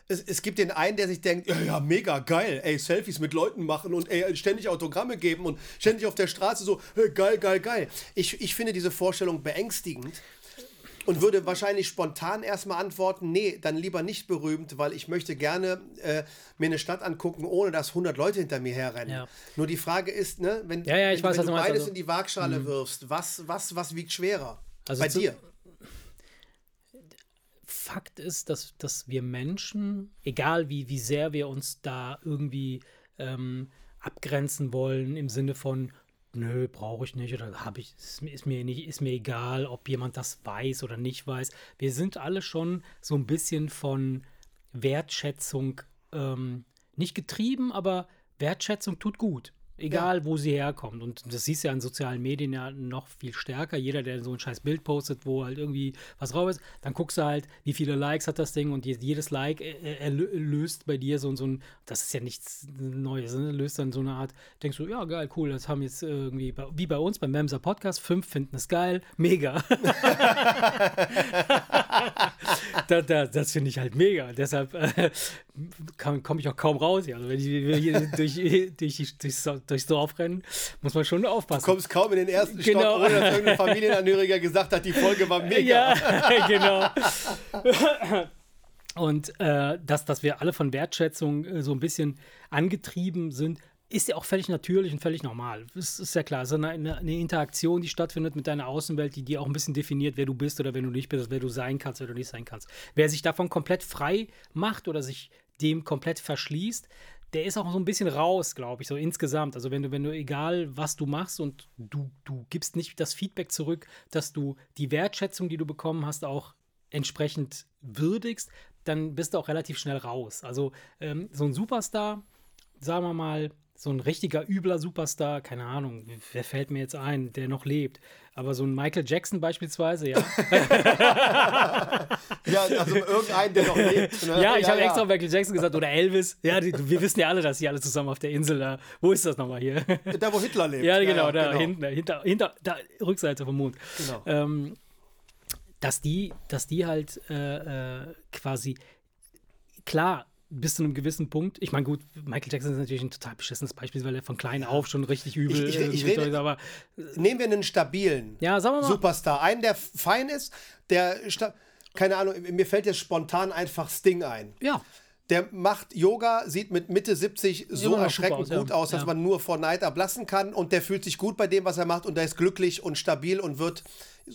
Es, es gibt den einen, der sich denkt, ja, ja, mega geil, ey, Selfies mit Leuten machen und ey, ständig Autogramme geben und ständig auf der Straße so, hey, geil, geil, geil. Ich, ich finde diese Vorstellung beängstigend und würde wahrscheinlich spontan erstmal antworten, nee, dann lieber nicht berühmt, weil ich möchte gerne äh, mir eine Stadt angucken, ohne dass 100 Leute hinter mir herrennen. Ja. Nur die Frage ist, ne, wenn, Ja, ja, ich wenn, weiß, wenn du du beides also- in die Waagschale wirfst, was, was, was wiegt schwerer? Also Bei zu- dir? Fakt ist, dass, dass wir Menschen, egal wie, wie sehr wir uns da irgendwie ähm, abgrenzen wollen, im Sinne von, nö, brauche ich nicht oder habe ich, ist, mir- nicht, ist mir egal, ob jemand das weiß oder nicht weiß. Wir sind alle schon so ein bisschen von Wertschätzung ähm, nicht getrieben, aber Wertschätzung tut gut. Egal, wo sie herkommt. Und das siehst du ja in sozialen Medien ja noch viel stärker. Jeder, der so ein scheiß Bild postet, wo halt irgendwie was drauf ist, dann guckst du halt, wie viele Likes hat das Ding und je- jedes Like äh, äh, löst bei dir so, so ein, das ist ja nichts Neues, ne? löst dann so eine Art, denkst du, ja geil, cool, das haben jetzt irgendwie, bei- wie bei uns beim Memser Podcast, fünf finden es geil, mega. (laughs) da, da, das finde ich halt mega. Deshalb äh, (laughs) komme ich auch kaum raus. hier. Also wenn ich, ich hier durch, (laughs) durch, durchs, Dorf renne, muss man schon aufpassen. kommst kaum in den ersten Genau. Stock, ohne dass irgendein Familienangehöriger gesagt hat, die Folge war mega. Ja, (laughs) genau. Und äh, dass, dass wir alle von Wertschätzung äh, so ein bisschen angetrieben sind, ist ja auch völlig natürlich und völlig normal. Das ist ja klar. Es ist eine, eine, eine Interaktion, die stattfindet mit deiner Außenwelt, die dir auch ein bisschen definiert, wer du bist oder wer du nicht bist, wer du sein kannst oder nicht sein kannst. Wer sich davon komplett frei macht oder sich dem komplett verschließt, der ist auch so ein bisschen raus, glaube ich, so insgesamt. Also wenn du, wenn du, egal was du machst und du, du gibst nicht das Feedback zurück, dass du die Wertschätzung, die du bekommen hast, auch entsprechend würdigst, dann bist du auch relativ schnell raus. Also ähm, so ein Superstar, sagen wir mal, so ein richtiger übler Superstar, keine Ahnung, wer fällt mir jetzt ein, der noch lebt. Aber so ein Michael Jackson beispielsweise, ja. (laughs) Ja, also irgendeinen, der noch lebt. Ne? Ja, ich habe extra Michael Jackson gesagt oder Elvis. Ja, die, wir wissen ja alle, dass sie alle zusammen auf der Insel da. Wo ist das nochmal hier? Da, wo Hitler lebt. Ja, genau, da hinten, hinter, hinter, da, Rückseite vom Mond. Genau. Ähm, dass die, dass die halt äh, äh, quasi klar bis zu einem gewissen Punkt. Ich meine, gut, Michael Jackson ist natürlich ein total beschissenes Beispiel, weil er von klein auf schon richtig übel Ich- ich- ich rede- aber Nehmen wir einen stabilen ja, mal. Superstar. Einen, der fein ist, der, keine Ahnung, mir fällt jetzt spontan einfach Sting ein. Ja, Der macht Yoga, sieht mit Mitte 70 so noch erschreckend aus, gut ja. aus, dass Ja. man nur vor Neid erblassen kann und der fühlt sich gut bei dem, was er macht und der ist glücklich und stabil und wird.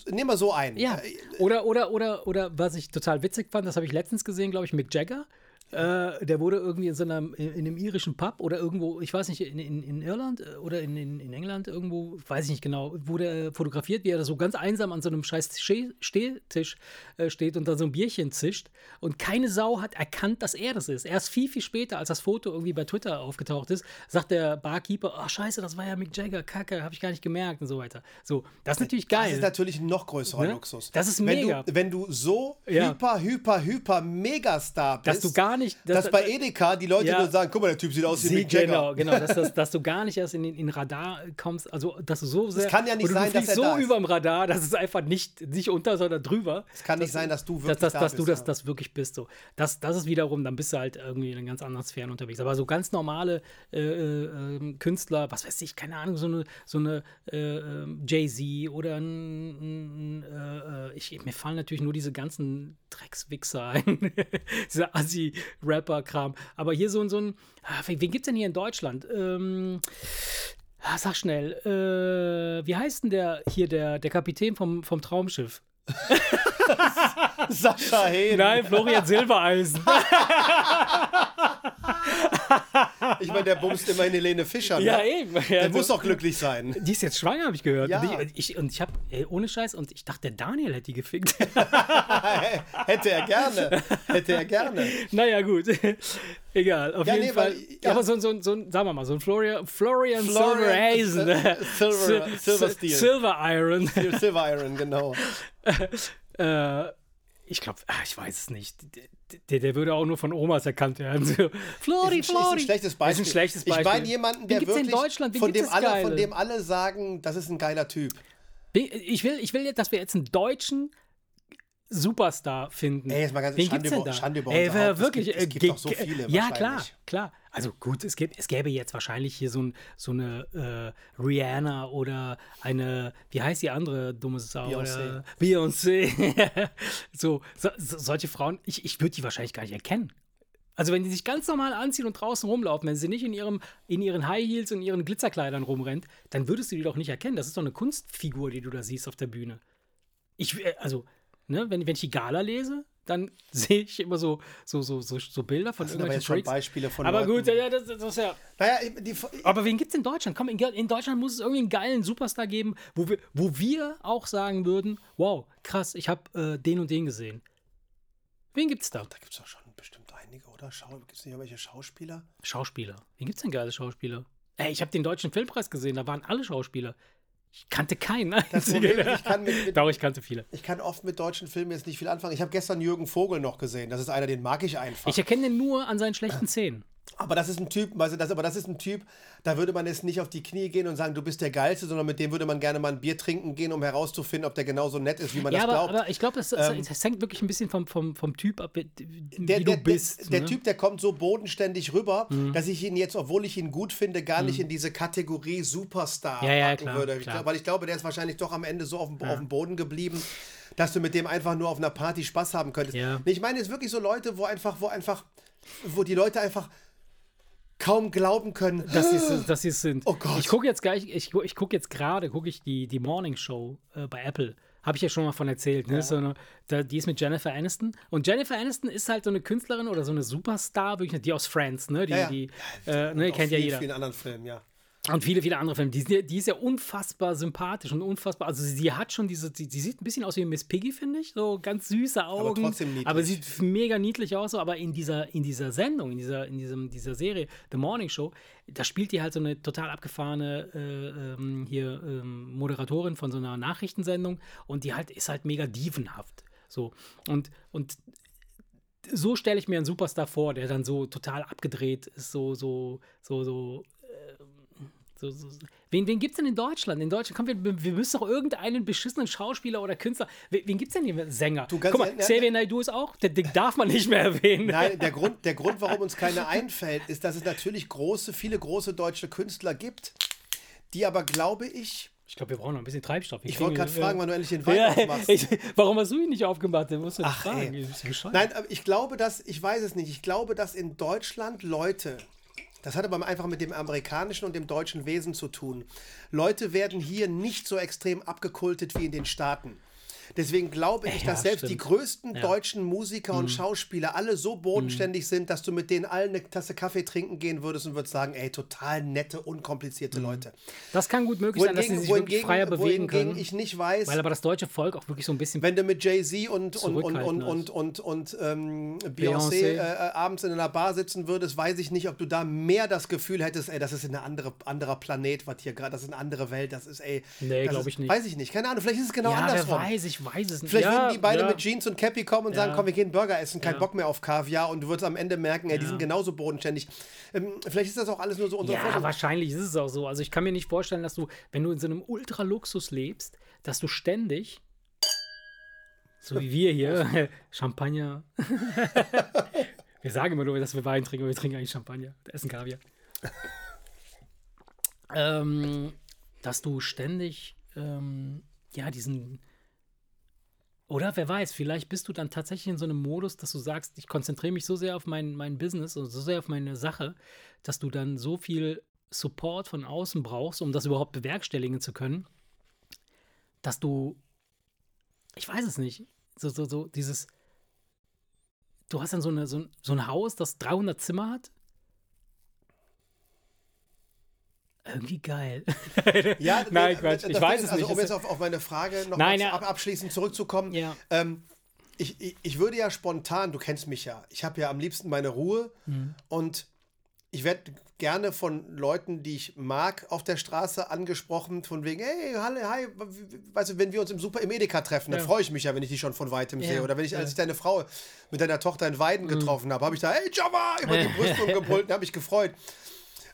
Nehmen wir so ein. ja. Oder, oder, oder, oder was ich total witzig fand, das habe ich letztens gesehen, glaube ich, Mick Jagger. Äh, der wurde irgendwie in so einem, in, in, einem irischen Pub oder irgendwo, ich weiß nicht, in, in, in Irland äh, oder in, in, in England irgendwo, weiß ich nicht genau, wurde er fotografiert, wie er da so ganz einsam an so einem scheiß Stehtisch äh, steht und da so ein Bierchen zischt. Und keine Sau hat erkannt, dass er das ist. Erst viel, viel später, als das Foto irgendwie bei Twitter aufgetaucht ist, sagt der Barkeeper, ach oh, scheiße, das war ja Mick Jagger, kacke, habe ich gar nicht gemerkt und so weiter. So, das ist natürlich geil. Das ist natürlich ein noch größerer ne? Luxus. Das ist wenn mega. Du, wenn du so ja. hyper, hyper, hyper Megastar bist, dass du gar nicht, dass, dass bei Edeka die Leute ja, nur sagen, guck mal, der Typ sieht aus wie Mick Jagger. Genau, genau, dass, dass, (laughs) dass, du gar nicht erst in den Radar kommst, also dass du so sehr, es kann ja nicht sein, dass er so da über dem Radar, dass es einfach nicht, nicht unter, sondern drüber. Es kann nicht sein, dass du wirklich dass, dass, da dass bist, du das, das wirklich bist. So. Das, das ist wiederum, dann bist du halt irgendwie in ganz anderen Sphären unterwegs. Aber so ganz normale äh, äh, Künstler, was weiß ich, keine Ahnung, so eine, so eine äh, ähm, Jay-Z oder ein, äh, äh, ich, mir fallen natürlich nur diese ganzen Dreckswichser ein. (laughs) Dieser Assi-Rapper-Kram. Aber hier so, so ein, ah, wen gibt es denn hier in Deutschland? Ähm, ah, sag schnell, äh, wie heißt denn der hier, der, der Kapitän vom, vom Traumschiff? (laughs) Sascha Hehn. Nein, Florian Silbereisen. (laughs) ich meine, der bumst immerhin Helene Fischer. Ne? Ja, eben. Ja, der muss doch glücklich sein. Die ist jetzt schwanger, habe ich gehört. Ja. Und ich, ich, und ich habe, ohne Scheiß, und ich dachte, der Daniel hätte die gefickt. (laughs) (laughs) hätte er gerne. Hätte er gerne. Naja, gut. Egal, auf Ja, jeden nee, Fall. weil- ja. Aber so, so, so, ein- sagen wir mal, so ein Florian, Florian, Florian Silbereisen. Silver- Sil- Silver Sil- Steel. Silver Iron. Silver Iron, genau. (laughs) Äh, ich glaube, ich weiß es nicht. Der, der würde auch nur von Omas erkannt werden. (laughs) So, Flori, ist, ein, ist ein Flori. schlechtes Beispiel. Ist ein schlechtes Beispiel. Ich meine jemanden, der gibt's in wirklich Deutschland? Wen von dem alle, von dem alle sagen, das ist ein geiler Typ. Ich will, ich will, jetzt, dass wir jetzt einen deutschen Superstar finden. Ey, jetzt mal ganz Wen Schande über- da? Schande über Ey, Haupt. Es wirklich. gibt- es äh, gibt so viele Ja, klar, klar. Also gut, es, gibt, es gäbe jetzt wahrscheinlich hier so, ein, so eine äh, Rihanna oder eine, wie heißt die andere dumme Sau? Beyoncé. Oder Beyoncé. (laughs) so, so, so, solche Frauen, ich, ich würde die wahrscheinlich gar nicht erkennen. Also wenn die sich ganz normal anziehen und draußen rumlaufen, wenn sie nicht in, ihrem, in ihren High Heels und ihren Glitzerkleidern rumrennt, dann würdest du die doch nicht erkennen. Das ist doch eine Kunstfigur, die du da siehst auf der Bühne. Ich, äh, also, ne, wenn, wenn ich die Gala lese, dann (laughs) sehe ich immer so, so, so, so, so Bilder von Das sind aber irgendwelchen jetzt schon Freaks. Beispiele von Aber Leuten. gut, ja, das, das ist ja. Naja, die, Aber wen gibt's in Deutschland? Komm, in, in Deutschland muss es irgendwie einen geilen Superstar geben, wo wir, wo wir auch sagen würden: Wow, krass, ich habe äh, den und den gesehen. Wen gibt's da? da gibt es doch schon bestimmt einige, oder? Gibt es nicht irgendwelche Schauspieler? Schauspieler. Wen gibt's denn geile Schauspieler? Ey, ich habe den deutschen Filmpreis gesehen, da waren alle Schauspieler. Ich kannte keinen (laughs) einzigen. Problem ich kann, mit, mit, Doch, ich kannte viele. ich kann oft mit deutschen Filmen jetzt nicht viel anfangen. Ich habe gestern Jürgen Vogel noch gesehen. Das ist einer, den mag ich einfach. Ich erkenne den nur an seinen schlechten Szenen. Aber das ist ein Typ, weißt du, das, aber das ist ein Typ, da würde man jetzt nicht auf die Knie gehen und sagen, du bist der Geilste, sondern mit dem würde man gerne mal ein Bier trinken gehen, um herauszufinden, ob der genauso nett ist, wie man Ja, das aber, glaubt. aber ich glaube, das, das, das hängt wirklich ein bisschen vom, vom, vom Typ ab, wie der, du der, bist. der, der ne? Mhm. Typ, der kommt so bodenständig rüber, dass ich ihn jetzt, obwohl ich ihn gut finde, gar nicht in diese Kategorie Superstar Ja, ja, packen klar, würde. Klar. weil ich glaube, der ist wahrscheinlich doch am Ende so auf dem, auf dem Boden geblieben, dass du mit dem einfach nur auf einer Party Spaß haben könntest. Ja. Ich meine jetzt wirklich so Leute, wo einfach, wo einfach, wo die Leute einfach kaum glauben können. dass sie es dass sie es sind. Oh Gott. Ich gucke jetzt gleich, ich, ich gucke jetzt gerade, gucke ich die, die Morning Show äh, bei Apple. Habe ich ja schon mal von erzählt, ne? So eine, da, die ist mit Jennifer Aniston. Und Jennifer Aniston ist halt so eine Künstlerin oder so eine Superstar, wirklich, die aus Friends, ne? Die, Ja, ja. die äh, ne, kennt ja jeder. vielen anderen Filmen, ja. Und viele, viele andere Filme. Die, ist- die ist ja unfassbar sympathisch und unfassbar. Also, sie hat schon diese. Sie, sie sieht ein bisschen aus wie Miss Piggy, finde ich. So ganz süße Augen. trotzdem niedlich. Aber sieht mega niedlich aus. So. Aber in dieser, in dieser Sendung, in dieser, in diesem, dieser Serie, The Morning Show, da spielt die halt so eine total abgefahrene äh, ähm, hier ähm, Moderatorin von so einer Nachrichtensendung. Und die halt ist halt mega dievenhaft. So. Und, und so stelle ich mir einen Superstar vor, der dann so total abgedreht ist, so, so, so, so. ähm, So, so, so. Wen, wen gibt es denn in Deutschland? In Deutschland, komm, wir, wir müssen doch irgendeinen beschissenen Schauspieler oder Künstler. Wen, wen gibt es denn hier? Sänger? Du, Guck mal, ehrlich, Xavier Naidoo ist auch, den, den darf man nicht mehr erwähnen. Nein, der (laughs) Grund, der Grund, warum uns keiner einfällt, ist, dass es natürlich große, viele große deutsche Künstler gibt, die aber, glaube ich, Ich glaube, wir brauchen noch ein bisschen Treibstoff. ich wollte gerade fragen, wann du endlich den Wein ja, aufmachst. ich, warum hast du ihn nicht aufgemacht? Den musst du Ach, fragen. Nein, aber ich glaube, dass, ich weiß es nicht, ich glaube, dass in Deutschland Leute, das hat aber einfach mit dem amerikanischen und dem deutschen Wesen zu tun, Leute werden hier nicht so extrem abgekultet wie in den Staaten. Deswegen glaube ich, Ja, dass selbst die stimmt. größten Ja. Mhm. deutschen Musiker und Schauspieler alle so bodenständig sind, dass du mit denen allen eine Tasse Kaffee trinken gehen würdest und würdest sagen, ey, total nette, unkomplizierte Leute. Das kann gut möglich sein, dass sie sich wirklich freier bewegen wohingegen können. ich nicht weiß, Weil aber das deutsche Volk auch wirklich so ein bisschen wenn du mit Jay-Z und, und, und, und, und, und, und ähm, Beyoncé äh, äh, abends in einer Bar sitzen würdest, weiß ich nicht, ob du da mehr das Gefühl hättest, ey, das ist ein andere, anderer Planet, was hier gerade, das ist eine andere Welt, das ist, ey. Nee, das glaub ist- ich nicht. Weiß ich nicht, keine Ahnung, vielleicht ist es genau ja, wer andersrum. weiß, ich weiß es nicht. Vielleicht ja, würden die beide ja. mit Jeans und Cappy kommen und sagen, Ja. komm, wir gehen Burger essen, kein. Bock mehr auf Kaviar und du würdest am Ende merken, ey, die sind genauso bodenständig. Ähm, vielleicht ist das auch alles nur so unsere Ja, Vorstellung. wahrscheinlich ist es auch so. Also ich kann mir nicht vorstellen, dass du, wenn du in so einem Ultraluxus lebst, dass du ständig, so wie wir hier, (laughs) Champagner. (laughs) wir sagen immer nur, dass wir Wein trinken, aber wir trinken eigentlich Champagner, essen Kaviar. ähm, dass du ständig, ähm, ja, diesen oder wer weiß, vielleicht bist du dann tatsächlich in so einem Modus, dass du sagst, ich konzentriere mich so sehr auf mein, mein Business und so sehr auf meine Sache, dass du dann so viel Support von außen brauchst, um das überhaupt bewerkstelligen zu können, dass du, ich weiß es nicht, so, so, so dieses, du hast dann so, eine, so, so ein Haus, das 300 Zimmer hat. Irgendwie geil. (laughs) Ja, Nein, nee, Quatsch, das ich weiß ist, es also, nicht. Um Es- jetzt auf, auf meine Frage noch Nein, mal ja. ab, abschließend zurückzukommen. Ja. Ähm, ich, ich, ich würde ja spontan, du kennst mich ja, ich habe ja am liebsten meine Ruhe Mhm. und ich werde gerne von Leuten, die ich mag, auf der Straße angesprochen, von wegen, hey, hallo, hi, weißt du, wenn wir uns im Super im Edeka treffen, dann Ja. freue ich mich ja, wenn ich dich schon von weitem Ja, sehe. Oder wenn ich, als ja. Mhm. ich deine Frau mit deiner Tochter in Weiden getroffen habe, habe ich da, hey, Java, über die (laughs) Brüstung gebrüllt und habe mich gefreut,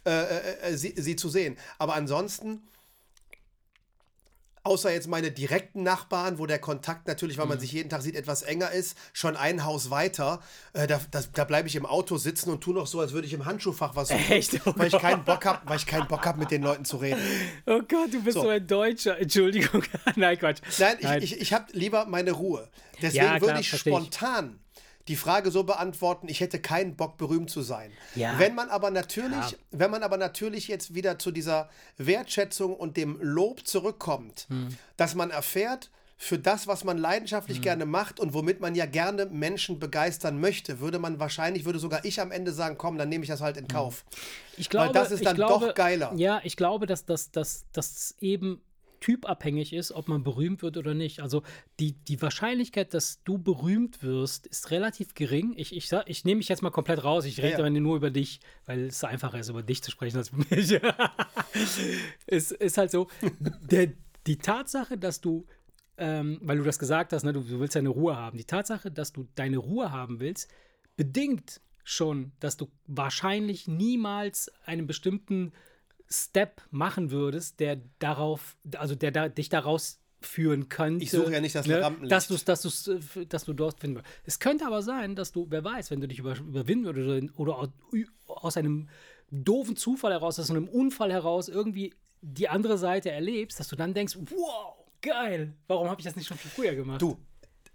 äh, äh, äh, sie, sie zu sehen. Aber ansonsten außer jetzt meine direkten Nachbarn, wo der Kontakt natürlich, weil man sich jeden Tag sieht, etwas enger ist, schon ein Haus weiter, äh, da, das, da bleibe ich im Auto sitzen und tue noch so, als würde ich im Handschuhfach was (laughs) suchen, Echt? Oh weil ich keinen Bock habe, weil ich keinen Bock habe, mit den Leuten zu reden. Oh Gott, du bist so, So. ein Deutscher. Entschuldigung. (laughs) Nein, Quatsch. Nein, ich, ich, ich habe lieber meine Ruhe. Deswegen Ja, klar, würde ich. spontan die Frage so beantworten, ich hätte keinen Bock, berühmt zu sein. Ja. Wenn man aber natürlich, Ja. wenn man aber natürlich jetzt wieder zu dieser Wertschätzung und dem Lob zurückkommt, Hm. dass man erfährt, für das, was man leidenschaftlich gerne macht und womit man ja gerne Menschen begeistern möchte, würde man wahrscheinlich, würde sogar ich am Ende sagen, komm, dann nehme ich das halt in Kauf. Ich glaube, das ist dann glaube, doch geiler. Ja, ich glaube, dass das dass, dass eben typabhängig ist, ob man berühmt wird oder nicht. Also die, die Wahrscheinlichkeit, dass du berühmt wirst, ist relativ gering. Ich, ich, sag- ich nehme mich jetzt mal komplett raus. Ich rede ja. aber nur über dich, weil es einfacher ist, über dich zu sprechen als über mich. (laughs) es ist halt so, der, die Tatsache, dass du, ähm, weil du das gesagt hast, ne, du, du willst deine Ruhe haben, die Tatsache, dass du deine Ruhe haben willst, bedingt schon, dass du wahrscheinlich niemals einen bestimmten Step machen würdest, der darauf, also der da, dich daraus führen könnte. Ich suche ja nicht das ne, Rampenlicht. dass du dass du's, äh, dass du dort finden würdest. Es könnte aber sein, dass du, wer weiß, wenn du dich über, überwinden würdest oder, oder au- aus einem doofen Zufall heraus, aus einem Unfall heraus irgendwie die andere Seite erlebst, dass du dann denkst, wow, geil, warum habe ich das nicht schon viel früher gemacht? Du,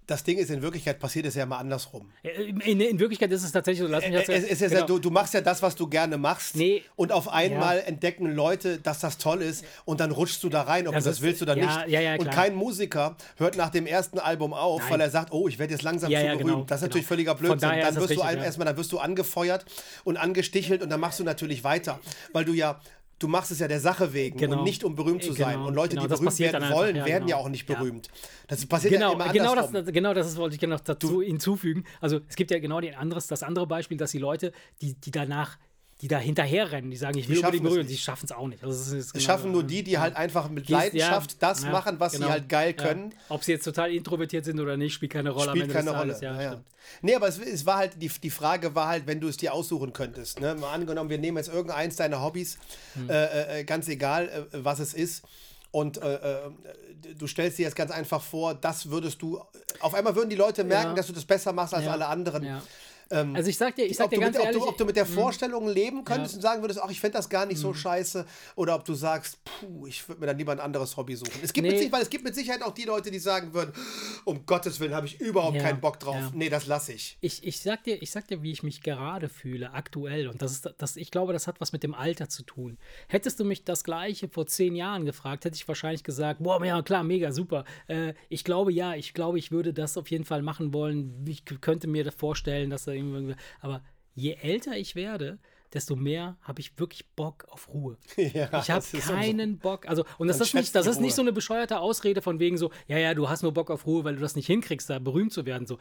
das Ding ist, in Wirklichkeit passiert es ja mal andersrum. Äh, In, in Wirklichkeit ist es tatsächlich so, lass mich Es, das es ja, genau. du, du machst ja das, was du gerne machst. Nee. Und auf einmal entdecken Leute, dass das toll ist. Und dann rutschst du da rein, ob Das du das ist- willst oder ja, nicht. ja, ja, und kein Musiker hört nach dem ersten Album auf, Nein. weil er sagt, oh, ich werde jetzt langsam Ja, zu ja, berühmt. genau, das ist natürlich genau. völliger Von Blödsinn. Dann wirst du richtig, einem ja. erstmal, dann wirst du angefeuert und angestichelt und dann machst du natürlich weiter. Weil du ja. Du machst es ja der Sache wegen Genau. und nicht um berühmt zu Genau, sein. Und Leute, genau, die berühmt werden einfach, wollen, ja, werden ja genau. auch nicht Ja. berühmt. Das passiert Genau, ja immer genau, andersrum. das, genau das wollte ich noch dazu hinzufügen. Also es gibt ja genau die anderes, das andere Beispiel, dass die Leute, die, die danach, die da hinterherrennen, die sagen, ich will unbedingt es berühren, die schaffen es auch nicht. Also es ist genau schaffen nur die, die halt einfach mit Die Leidenschaft ja, das ja, machen, was genau, sie halt geil können. Ob sie jetzt total introvertiert sind oder nicht, spielt keine Rolle am Spielt keine Rolle. Ja. Nee, aber es, es war halt, die, die Frage war halt, wenn du es dir aussuchen könntest. Ne? Mal angenommen, wir nehmen jetzt irgendeins deiner Hobbys, Hm. äh, äh, ganz egal, äh, was es ist. Und äh, äh, du stellst dir jetzt ganz einfach vor, das würdest du. Auf einmal würden die Leute merken, dass du das besser machst als alle anderen. Ja. Ähm, Also ich sag dir, ich sag ob, dir du ganz mit, ob, ehrlich, du, ob du mit der Vorstellung leben könntest Ja. und sagen würdest, ach, ich fände das gar nicht so scheiße. Oder ob du sagst, puh, ich würde mir dann lieber ein anderes Hobby suchen. Es gibt, Nee. mit, Sicherheit- weil es gibt mit Sicherheit auch die Leute, die sagen würden, um Gottes Willen habe ich überhaupt Ja, keinen Bock drauf. ja. Nee, das lasse ich. Ich, ich, sag dir, ich sag dir, wie ich mich gerade fühle, aktuell. Und das ist, das, ich glaube, das hat was mit dem Alter zu tun. Hättest du mich das Gleiche vor zehn Jahren gefragt, hätte ich wahrscheinlich gesagt, boah, ja, klar, mega, super. Äh, ich glaube, ja, ich glaube, ich würde das auf jeden Fall machen wollen. Ich könnte mir vorstellen, dass da irgendwie. Aber je älter ich werde, desto mehr habe ich wirklich Bock auf Ruhe. (laughs) Ja, Ich habe keinen Bock. Also, und das ist nicht, das ist nicht so eine bescheuerte Ausrede von wegen so, ja, ja, du hast nur Bock auf Ruhe, weil du das nicht hinkriegst, da berühmt zu werden. So.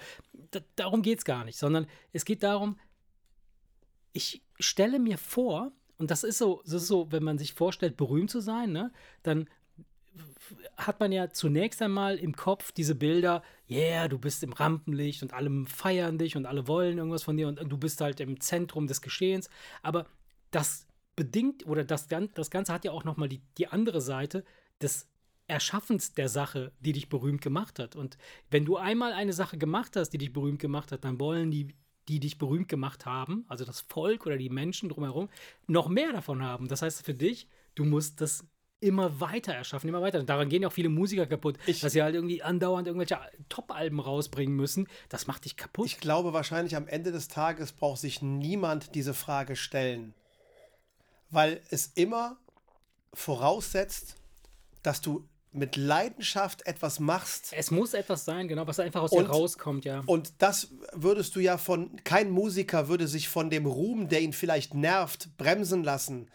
Da, darum geht es gar nicht, sondern es geht darum, ich stelle mir vor, und das ist so, das ist so, wenn man sich vorstellt, berühmt zu sein, ne, dann hat man ja zunächst einmal im Kopf diese Bilder, yeah, du bist im Rampenlicht und alle feiern dich und alle wollen irgendwas von dir und du bist halt im Zentrum des Geschehens. Aber das bedingt oder das, das Ganze hat ja auch nochmal die, die andere Seite des Erschaffens der Sache, die dich berühmt gemacht hat. Und wenn du einmal eine Sache gemacht hast, die dich berühmt gemacht hat, dann wollen die, die dich berühmt gemacht haben, also das Volk oder die Menschen drumherum, noch mehr davon haben. Das heißt für dich, du musst das immer weiter erschaffen, immer weiter. Und daran gehen ja auch viele Musiker kaputt, Ich- dass sie halt irgendwie andauernd irgendwelche Top-Alben rausbringen müssen. Das macht dich kaputt. Ich glaube wahrscheinlich am Ende des Tages braucht sich niemand diese Frage stellen. Weil es immer voraussetzt, dass du mit Leidenschaft etwas machst. es muss etwas sein, genau, was einfach aus dir Und- rauskommt, ja. Und das würdest du ja von, kein Musiker würde sich von dem Ruhm, der ihn vielleicht nervt, bremsen lassen.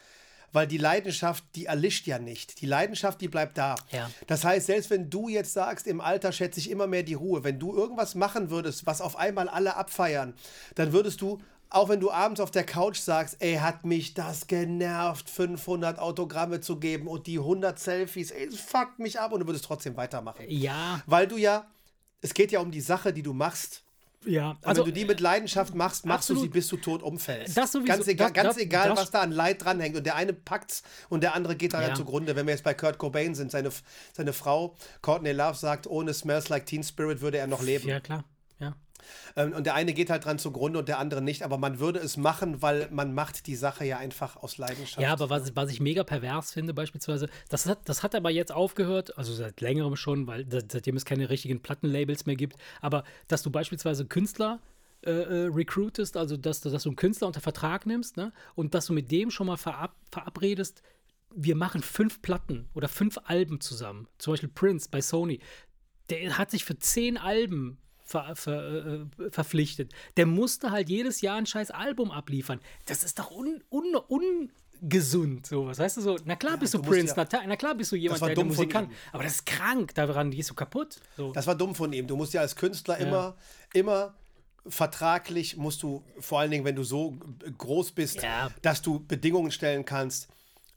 Weil die Leidenschaft, die erlischt ja nicht. Die Leidenschaft, die bleibt da. Ja. Das heißt, selbst wenn du jetzt sagst, im Alter schätze ich immer mehr die Ruhe, wenn du irgendwas machen würdest, was auf einmal alle abfeiern, dann würdest du, auch wenn du abends auf der Couch sagst, ey, hat mich das genervt, 500 Autogramme zu geben und die 100 Selfies, ey, es fuckt mich ab und du würdest trotzdem weitermachen. Ja, Weil du ja, es geht ja um die Sache, die du machst. Ja. Also, wenn du die mit Leidenschaft machst, machst du Absolut. sie, bis du tot umfällst. Das sowieso. Ganz egal, Das- ganz egal das- was da an Leid dranhängt. Und der eine packt's und der andere geht daran Ja. zugrunde. Wenn wir jetzt bei Kurt Cobain sind, seine, seine Frau Courtney Love sagt, ohne Smells Like Teen Spirit würde er noch leben. ja, klar. Ja. Ähm, und der eine geht halt dran zugrunde und der andere nicht. Aber man würde es machen, weil man macht die Sache ja einfach aus Leidenschaft. Ja, aber was, was ich mega pervers finde, beispielsweise, das hat, das hat aber jetzt aufgehört, also seit längerem schon, weil seitdem es keine richtigen Plattenlabels mehr gibt, aber dass du beispielsweise Künstler äh, äh, recruitest, also dass, du- dass du einen Künstler unter Vertrag nimmst, ne, und dass du mit dem schon mal verab, verabredest, wir machen fünf Platten oder fünf Alben zusammen. Zum Beispiel Prince bei Sony. Der hat sich für zehn Alben ver, ver, äh, verpflichtet. Der musste halt jedes Jahr ein scheiß Album abliefern. Das ist doch un, un, ungesund, sowas. Weißt du so, na klar bist du, du Prince, ja- na, na klar bist du jemand, der von Musik kann. Aber das ist krank, daran gehst du kaputt. So. Das war dumm von ihm. Du musst ja als Künstler immer, immer vertraglich musst du, vor allen Dingen, wenn du so groß bist, Ja. dass du Bedingungen stellen kannst,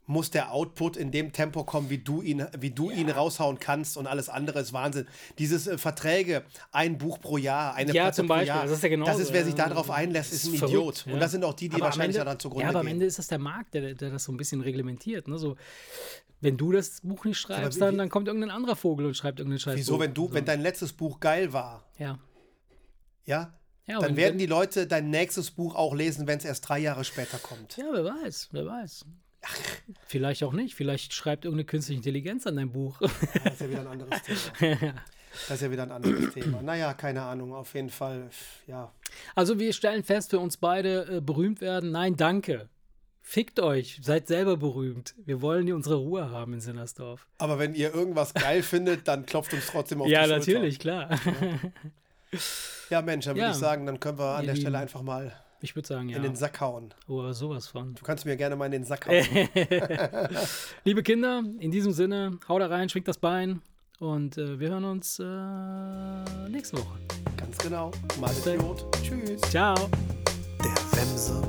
muss der Output in dem Tempo kommen, wie du ihn, wie du ihn raushauen kannst und alles andere ist Wahnsinn. Dieses äh, Verträge, ein Buch pro Jahr, eine Ja, Platte zum pro Beispiel, Jahr. das ist ja genauso, Das ist, wer sich ja. darauf einlässt, ist ein verrückt, Idiot. ja. Und das sind auch die, die Aber wahrscheinlich Ende, daran zugrunde Ja, aber am gehen. Ende ist es der Markt, der, der das so ein bisschen reglementiert. Ne? So, wenn du das Buch nicht schreibst, dann, dann kommt irgendein anderer Vogel und schreibt irgendeinen Scheiß. Wieso, wenn du, wenn dein letztes Buch geil war, Ja. ja, Ja, dann werden die Leute dein nächstes Buch auch lesen, wenn es erst drei Jahre später kommt. Ja, wer weiß, wer weiß. Vielleicht auch nicht. Vielleicht schreibt irgendeine künstliche Intelligenz an dein Buch. (laughs) Das ist ja wieder ein anderes Thema. Das ist ja wieder ein anderes Thema. Naja, keine Ahnung, auf jeden Fall, ja. Also wir stellen fest, für uns beide äh, berühmt werden. Nein, danke. Fickt euch, seid selber berühmt. Wir wollen hier unsere Ruhe haben in Sinnersdorf. Aber wenn ihr irgendwas geil findet, dann klopft uns trotzdem auf Ja, die Schulter. natürlich, klar. Ja, Mensch, dann würde Ja. ich sagen, dann können wir an Ihr der Stelle einfach mal Ich würde sagen, ja. in den Sack hauen. Oh, sowas von. Du kannst mir gerne mal in den Sack hauen. (laughs) Liebe Kinder, in diesem Sinne, haut da rein, schwingt das Bein und äh, wir hören uns äh, nächste Woche. Ganz genau. Mal. Idiot. Tschüss. Ciao. Der Wemse